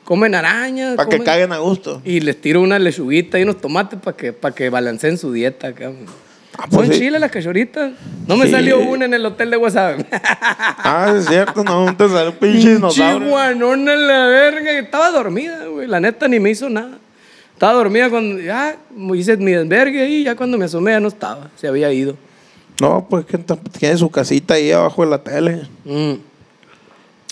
comen arañas. Para que comen- caguen a gusto. Y les tiro una lechuguita y unos tomates para que, para que balanceen su dieta acá. güey. Ah, pues Son sí. chilas las cachoritas. No me Sí. salió una en el hotel de WhatsApp. Ah, es cierto, no, te sale un pinche dinosaurio. Chihuanona la verga. Estaba dormida, güey. La neta ni me hizo nada. Estaba dormida cuando ya hice mi desvergue y ya cuando me asomé ya no estaba. Se había ido. No, pues que tiene su casita ahí abajo de la tele. Mm.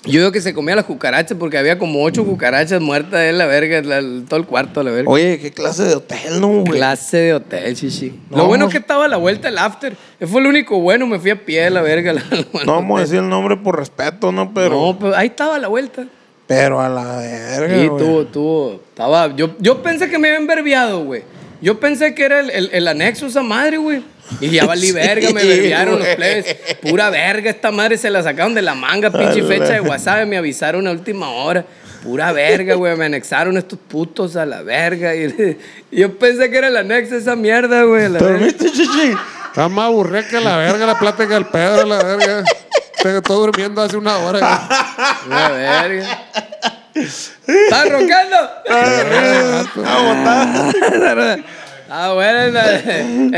Yo veo que se comía las cucarachas porque había como ocho cucarachas muertas en la verga, la- todo el cuarto, la verga. Oye, qué clase de hotel, ¿no, güey? Clase de hotel, chichi. No, Lo bueno es que estaba a la vuelta el after. Ese fue lo único bueno, me fui a pie la verga. la- No vamos a decir el nombre por respeto, ¿no? Pero, No, pero ahí estaba a la vuelta. pero a la verga, Sí, güey. tuvo, tuvo. Estaba. Yo, yo pensé que me habían verbiado, güey. Yo pensé que era el, el, el anexo esa madre, güey. Y ya valí Sí, verga, me verbiaron los plebes. Pura verga, esta madre se la sacaron de la manga, pinche fecha de. WhatsApp, me avisaron a última hora. Pura verga, güey, me anexaron estos putos a la verga. Y, y yo pensé que era el anexo esa mierda, güey. la ¿Te verga. dormiste, chichi? Está más aburrida que la verga, la plática del Pedro, la verga. Todo durmiendo hace una hora. güey. Una verga. ¿Estás roncando? Ah, bueno, en la,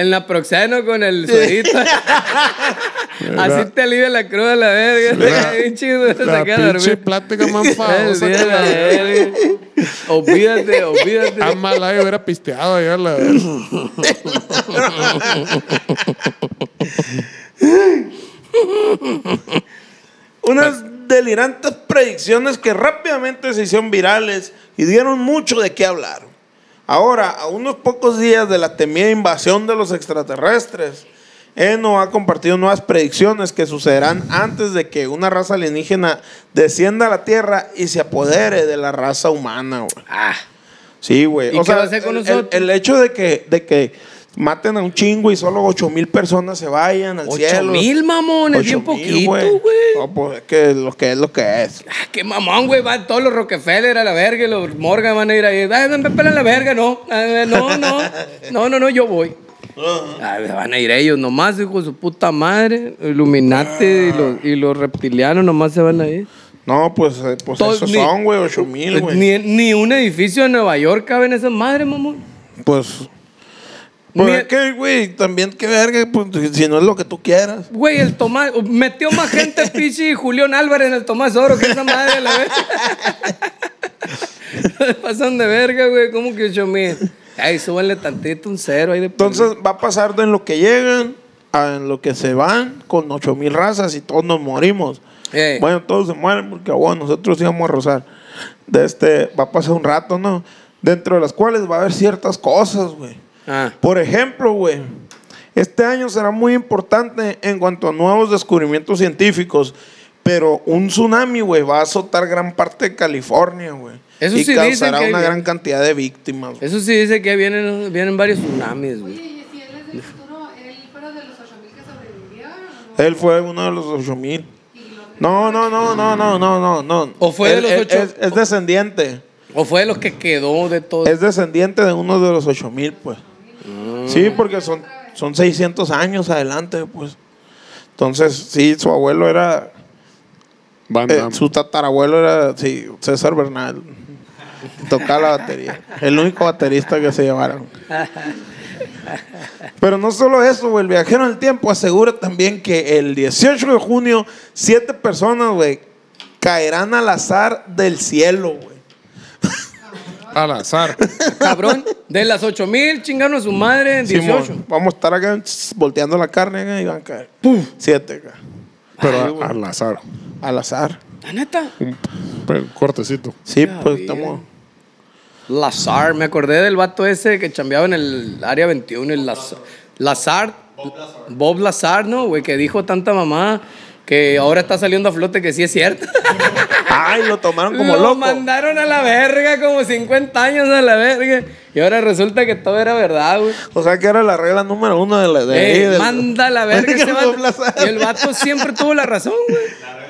en la proxeno con el suerito. Así te alivia la cruda la verga. Bien chido, te La queda pinche dormido. plática más famosa de verga. Olvídate, olvídate. Ah, mala, yo hubiera pisteado allá la Unas delirantes predicciones que rápidamente se hicieron virales y dieron mucho de qué hablar. Ahora, a unos pocos días de la temida invasión de los extraterrestres, Eno ha compartido nuevas predicciones que sucederán antes de que una raza alienígena descienda a la Tierra y se apodere de la raza humana. Ah, Sí, güey. ¿Y qué va a hacer con el, nosotros? el- el hecho de que, de que maten a un chingo y solo 8 mil personas se vayan al ocho cielo. mil mamones, bien Ocho mil, poquito, güey. No, pues es que lo que es lo que es. Ah, qué mamón, güey. Van todos los Rockefeller a la verga y los Morgan van a ir ahí. Ay, me pelan la verga, no. Ah, No, no. No, no, no, yo voy. Ah, van a ir ellos nomás, hijo de su puta madre. Illuminati y los, y los reptilianos nomás se van a ir. No, pues, eh, pues Todos esos ni- son, güey, 8 mil, güey. Ni, ni un edificio de Nueva York cabe en esas madres, mamón. Pues. Pues Ni- es que, güey, también qué verga, pues, si no es lo que tú quieras. Güey, el Tomás, metió más gente pichi Julián Álvarez en el Tomás Oro que esa madre, la verga. Pasan de verga, güey, ¿cómo que ocho mil? Ay, súbanle tantito, un cero ahí de Entonces va a pasar de en lo que llegan a en lo que se van con 8 mil razas y todos nos morimos. Bueno, todos se mueren porque bueno, nosotros íbamos a rozar. De este, va a pasar un rato, ¿no? Dentro de las cuales va a haber ciertas cosas, güey. Ah. Por ejemplo, güey, este año será muy importante en cuanto a nuevos descubrimientos científicos, pero un tsunami, güey, va a azotar gran parte de California, güey. Eso y sí dicen causará que- una gran cantidad de víctimas. Eso sí dice que vienen, vienen varios tsunamis, güey. Oye, y si él es del futuro, él fuera de los 8000 que sobrevivieron. ¿o no? Él fue uno de los 8000. No, no, no, no, no, no, no, no. O fue de los él- ocho- Es, es descendiente. O fue de los que quedó de todo. Es descendiente de uno de los 8000, pues. Sí, porque son, son 600 años adelante, pues. Entonces, sí, su abuelo era. Van eh, su tatarabuelo era, sí, César Bernal. Tocaba la batería. El único baterista que se llevaron. Pero no solo eso, güey. El viajero en el tiempo asegura también que el 18 de junio, siete personas, güey, caerán al azar del cielo, güey. Al azar. Cabrón, de las 8000 chingaron a su madre en 18. Simón, vamos a estar acá tss, volteando la carne acá, y van a caer. Siete acá. Pero a- al azar. Al azar. La neta. Un pe- cortecito. Sí, Ya pues vi. estamos. Lazar, me acordé del vato ese que chambeaba en el área 21, el Laz- Lazar. Bob Lazar, ¿no? Güey, que dijo tanta mamá que ahora está saliendo a flote que sí es cierto. Ay, lo tomaron como Lo loco. mandaron a la verga, como 50 años a la verga. Y ahora resulta que todo era verdad, güey. O sea que era la regla número uno de la de ahí, del- manda a la verga ese vato. Y el vato siempre tuvo la razón, güey.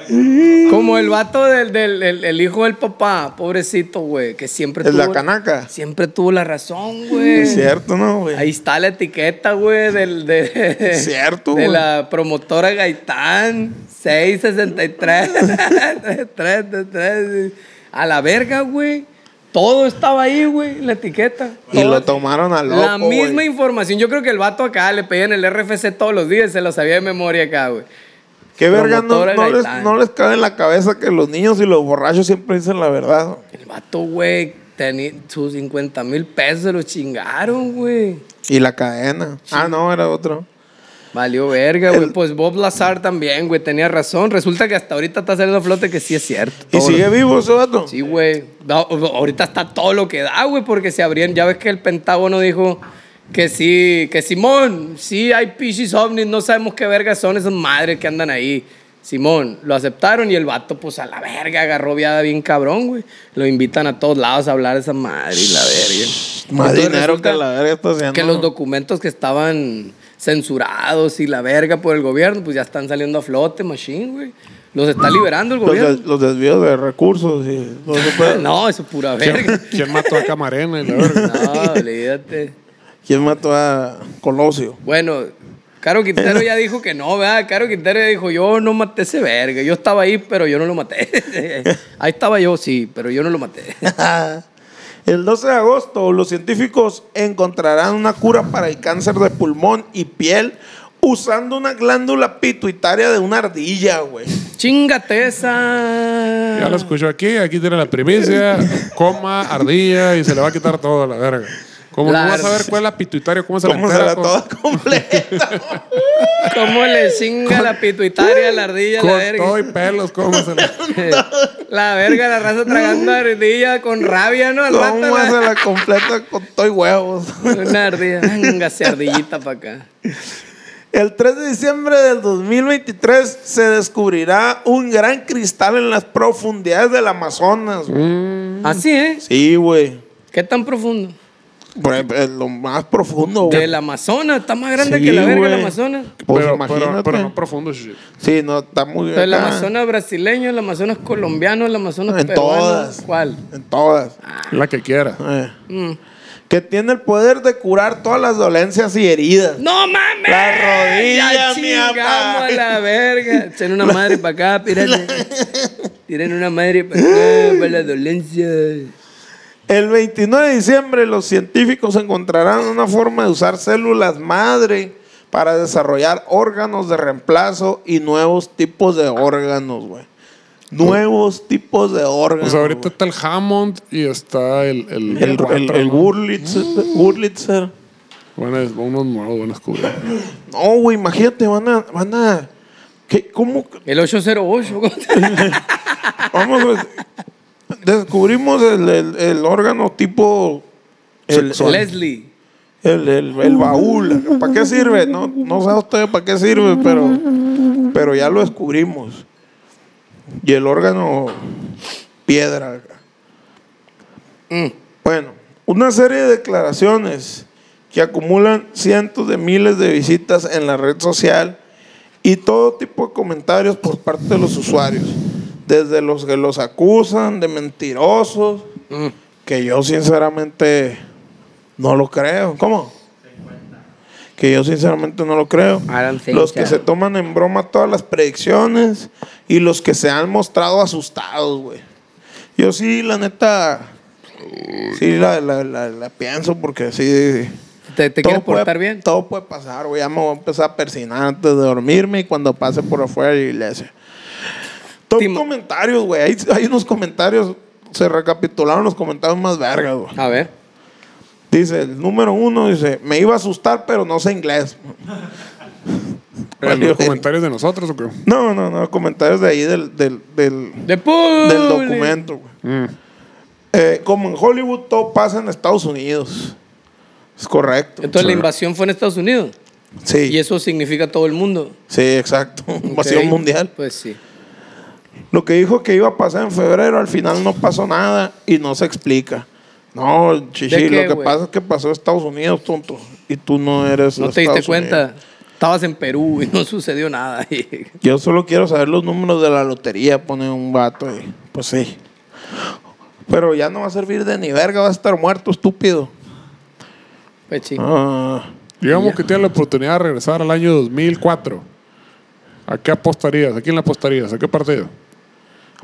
Como el vato del, del el, el hijo del papá, pobrecito, güey, que siempre El tuvo. la canaca. Siempre tuvo la razón, güey. Es cierto, ¿no, güey? Ahí está la etiqueta, güey, del, de, Cierto, de la promotora Gaitán. 663. 333. A la verga, güey. Todo estaba ahí, güey, la etiqueta. Y Todo. lo tomaron a loco, La misma güey. información. Yo creo que el vato acá le pedían el RFC todos los días, se lo sabía de memoria acá, güey. Qué verga, no, les, no les cabe en la cabeza que los niños y los borrachos siempre dicen la verdad. El vato, güey, tenía sus 50 mil pesos, se los chingaron, güey. Y la cadena. Ah, no, era otro. Valió verga, güey. Pues Bob Lazar también, güey, tenía razón. Resulta que hasta ahorita está saliendo flote que sí es cierto. ¿Y sigue lo- vivo ese vato? Sí, güey. No, ahorita está todo lo que da, güey, porque se abrían. Ya ves que el Pentágono dijo que sí, que Simón, sí hay pichis ovnis, no sabemos qué verga son esas madres que andan ahí. Simón, lo aceptaron y el vato, pues a la verga, agarró viada bien cabrón, güey. Lo invitan a todos lados a hablar de esa madre y la verga. Más dinero que la verga está haciendo. Que los documentos que estaban censurados y la verga por el gobierno, pues ya están saliendo a flote, machine, güey. Los está liberando el los, gobierno. des- los desvíos de recursos y. No, eso es pura verga. ¿Quién, quién mató a Camarena y la verga? No, olvídate. ¿Quién mató a Colosio? Bueno, Caro Quintero ya dijo que no, ¿verdad? Caro Quintero ya dijo, yo no maté ese verga. Yo estaba ahí, pero yo no lo maté. ahí estaba yo, sí, pero yo no lo maté. El 12 de agosto, los científicos encontrarán una cura para el cáncer de pulmón y piel usando una glándula pituitaria de una ardilla, güey. Chingate esa. Ya lo escuchó aquí, aquí tiene la primicia, coma, ardilla y se le va a quitar todo a la verga. Como La no vas a ver cuál es la pituitaria, cómo se la ¿Cómo se entera la con, toda completa? ¿Cómo le chinga la pituitaria a la ardilla a la con verga? todo y pelos, cómo se la... La verga, la raza tragando ardilla con rabia, ¿no? Al ¿Cómo la- se la completa con todo y huevos? Una ardilla. Véngase ardillita para acá. El 3 de diciembre del 2023 se descubrirá un gran cristal en las profundidades del Amazonas. güey. Así, ¿eh? Sí, güey. ¿Qué tan profundo? Por lo más profundo, güey. Del Amazonas. Está más grande Sí, que la verga el güey. Amazonas. Pues pero, imagínate. pero, pero no profundo, shit. Sí, no, está muy Pero el. Amazonas brasileño, el Amazonas colombiano, el Amazonas En peruano. todas. ¿Cuál? En todas. La que quiera. Eh. Mm. Que tiene el poder de curar todas las dolencias y heridas. ¡No mames! La rodilla, mi papá. a la verga. Echen una madre para acá, pírate. Tiren una madre para acá, para la dolencia. El 29 de diciembre los científicos encontrarán una forma de usar células madre para desarrollar órganos de reemplazo y nuevos tipos de órganos, güey. Nuevos tipos de órganos. O sea, ahorita está el Hammond y está el... El, el, el, el ¿no? Wurlitzer. Wurlitzer. Van a- unos nuevos van a descubrir. No, güey, imagínate, van a, van a, ¿qué, ¿cómo? El 808. Vamos, güey. Descubrimos el, el- el órgano tipo, el, Leslie. El, el, el baúl. ¿Para qué sirve? No, no sé a ustedes para qué sirve, pero, pero ya lo descubrimos. Y el órgano piedra. Mm. Bueno, una serie de declaraciones que acumulan cientos de miles de visitas en la red social y todo tipo de comentarios por parte de los usuarios. Desde los que los acusan de mentirosos, que yo sinceramente no lo creo. ¿Cómo? Que yo sinceramente no lo creo. Think Los que so. se toman en broma todas las predicciones y los que se han mostrado asustados, güey. Yo sí, la neta, sí la, la- la- la pienso porque sí. ¿Te, te quieres portar puede- bien? Todo puede pasar, güey. Ya me voy a empezar a persinar antes de dormirme y cuando pase por afuera de la iglesia. Top Timo- comentarios, güey. Hay, hay unos comentarios, se recapitularon los comentarios más vergas, güey. A ver. Dice, el número uno dice, me iba a asustar, pero no sé inglés. ¿En Valió los comentarios de nosotros o qué? No, no, no, comentarios de ahí del, del, del, De del documento, güey. Mm. Eh, como en Hollywood todo pasa en Estados Unidos. Es correcto. Entonces la invasión fue en Estados Unidos. Sí, Y eso significa todo el mundo. sí, exacto. Invasión mundial. Pues sí. Lo que dijo que iba a pasar en febrero, al final no pasó nada y no se explica. No, chichi, ¿De qué, lo que güey? pasa es que pasó en Estados Unidos, tonto. Y tú no eres. No te diste cuenta. Unidos. Estabas en Perú y no sucedió nada. Yo solo quiero saber los números de la lotería, pone un vato y pues sí. Pero ya no va a servir de ni verga, vas a estar muerto, estúpido. pues sí. Ah, Digamos que tienes la oportunidad de regresar al año 2004. ¿A qué apostarías? ¿A quién le apostarías? ¿A qué partido?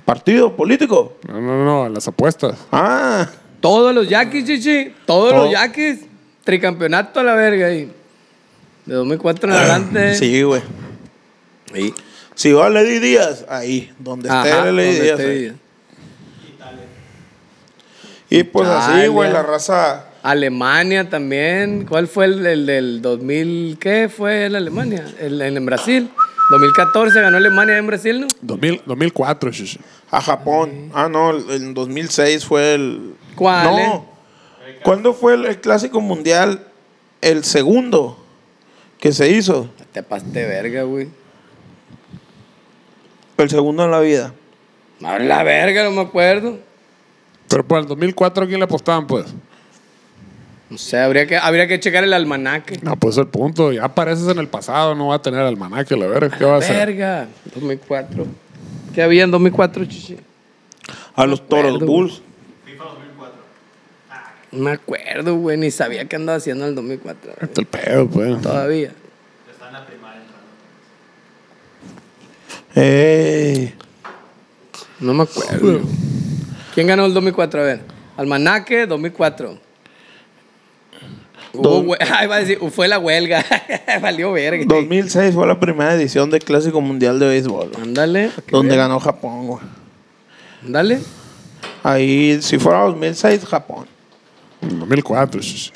¿Partido político? No, no, no, a las apuestas. Ah, Todos los yaquis, chichi. Todos Todo. los yaquis. Tricampeonato a la verga ahí. De 2004 en adelante. Ah, sí, güey. Sí. Si va a Lady Díaz, ahí, donde esté Ajá, Lady donde Díaz. esté. Y pues así, Italia. güey, la raza. Alemania también. ¿Cuál fue el, el del 2000? ¿Qué fue en Alemania? El, el en Brasil. 2014 ganó Alemania en Brasil, ¿no? 2000, 2004, shishi. A Japón. Ah, no, en 2006 fue el. ¿Cuál, No. eh? ¿Cuándo fue el, el clásico mundial? El segundo que se hizo. Te paste verga, güey. El segundo en la vida. A la verga, no me acuerdo. Pero para el 2004, ¿a quién le apostaban, pues? No sé, habría que, habría que checar el almanaque. No, pues el punto. Ya apareces en el pasado, no va a tener almanaque, la verga. ¿Qué va a hacer? Verga. 2004. ¿Qué había en 2004, chichi? A los toros acuerdo, Bulls. No me acuerdo, güey. Ni sabía qué andaba haciendo en el 2004. Este el pedo, pues. Todavía. ¡Ey! No me acuerdo. ¿Quién ganó el 2004? A ver. Almanaque, 2004. Dos- Ay, va a decir, fue la huelga. Valió verga. 2006 fue la primera edición del Clásico Mundial de Béisbol. Ándale. Donde ganó Japón, güey. Ándale. Ahí, si fuera 2006, Japón. En 2004, shishi.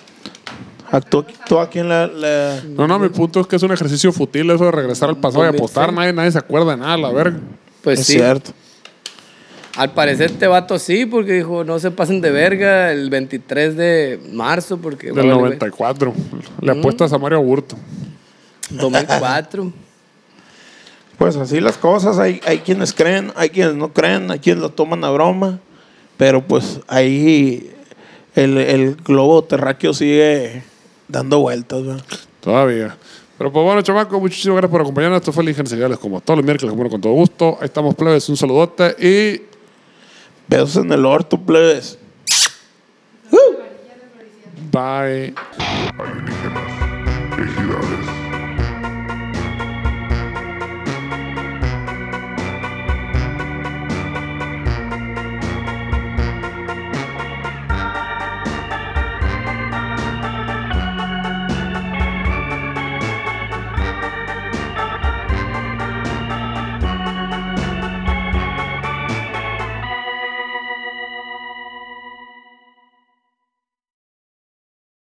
¿A tú, tú a quién le, le- No, no, mi punto es que es un ejercicio fútil eso de regresar al pasado y 2006. apostar. Nadie, nadie se acuerda de nada, la verga. Pues es sí. cierto. Al parecer este vato sí, porque dijo, no se pasen de verga el 23 de marzo, porque... Del vale, 94. Le apuestas a Mario Burto. güey. 2004. Pues así las cosas. Hay, hay quienes creen, hay quienes no creen, hay quienes lo toman a broma. Pero pues ahí el, el globo terráqueo sigue dando vueltas, güey. Todavía. Pero pues bueno, chamaco, muchísimas gracias por acompañarnos. Esto fue el Ingeniería como todos los miércoles, bueno, con todo gusto. Ahí estamos, plebes. Un saludote y Besos en el orto, plebes. bye. alienígenas, ejidales,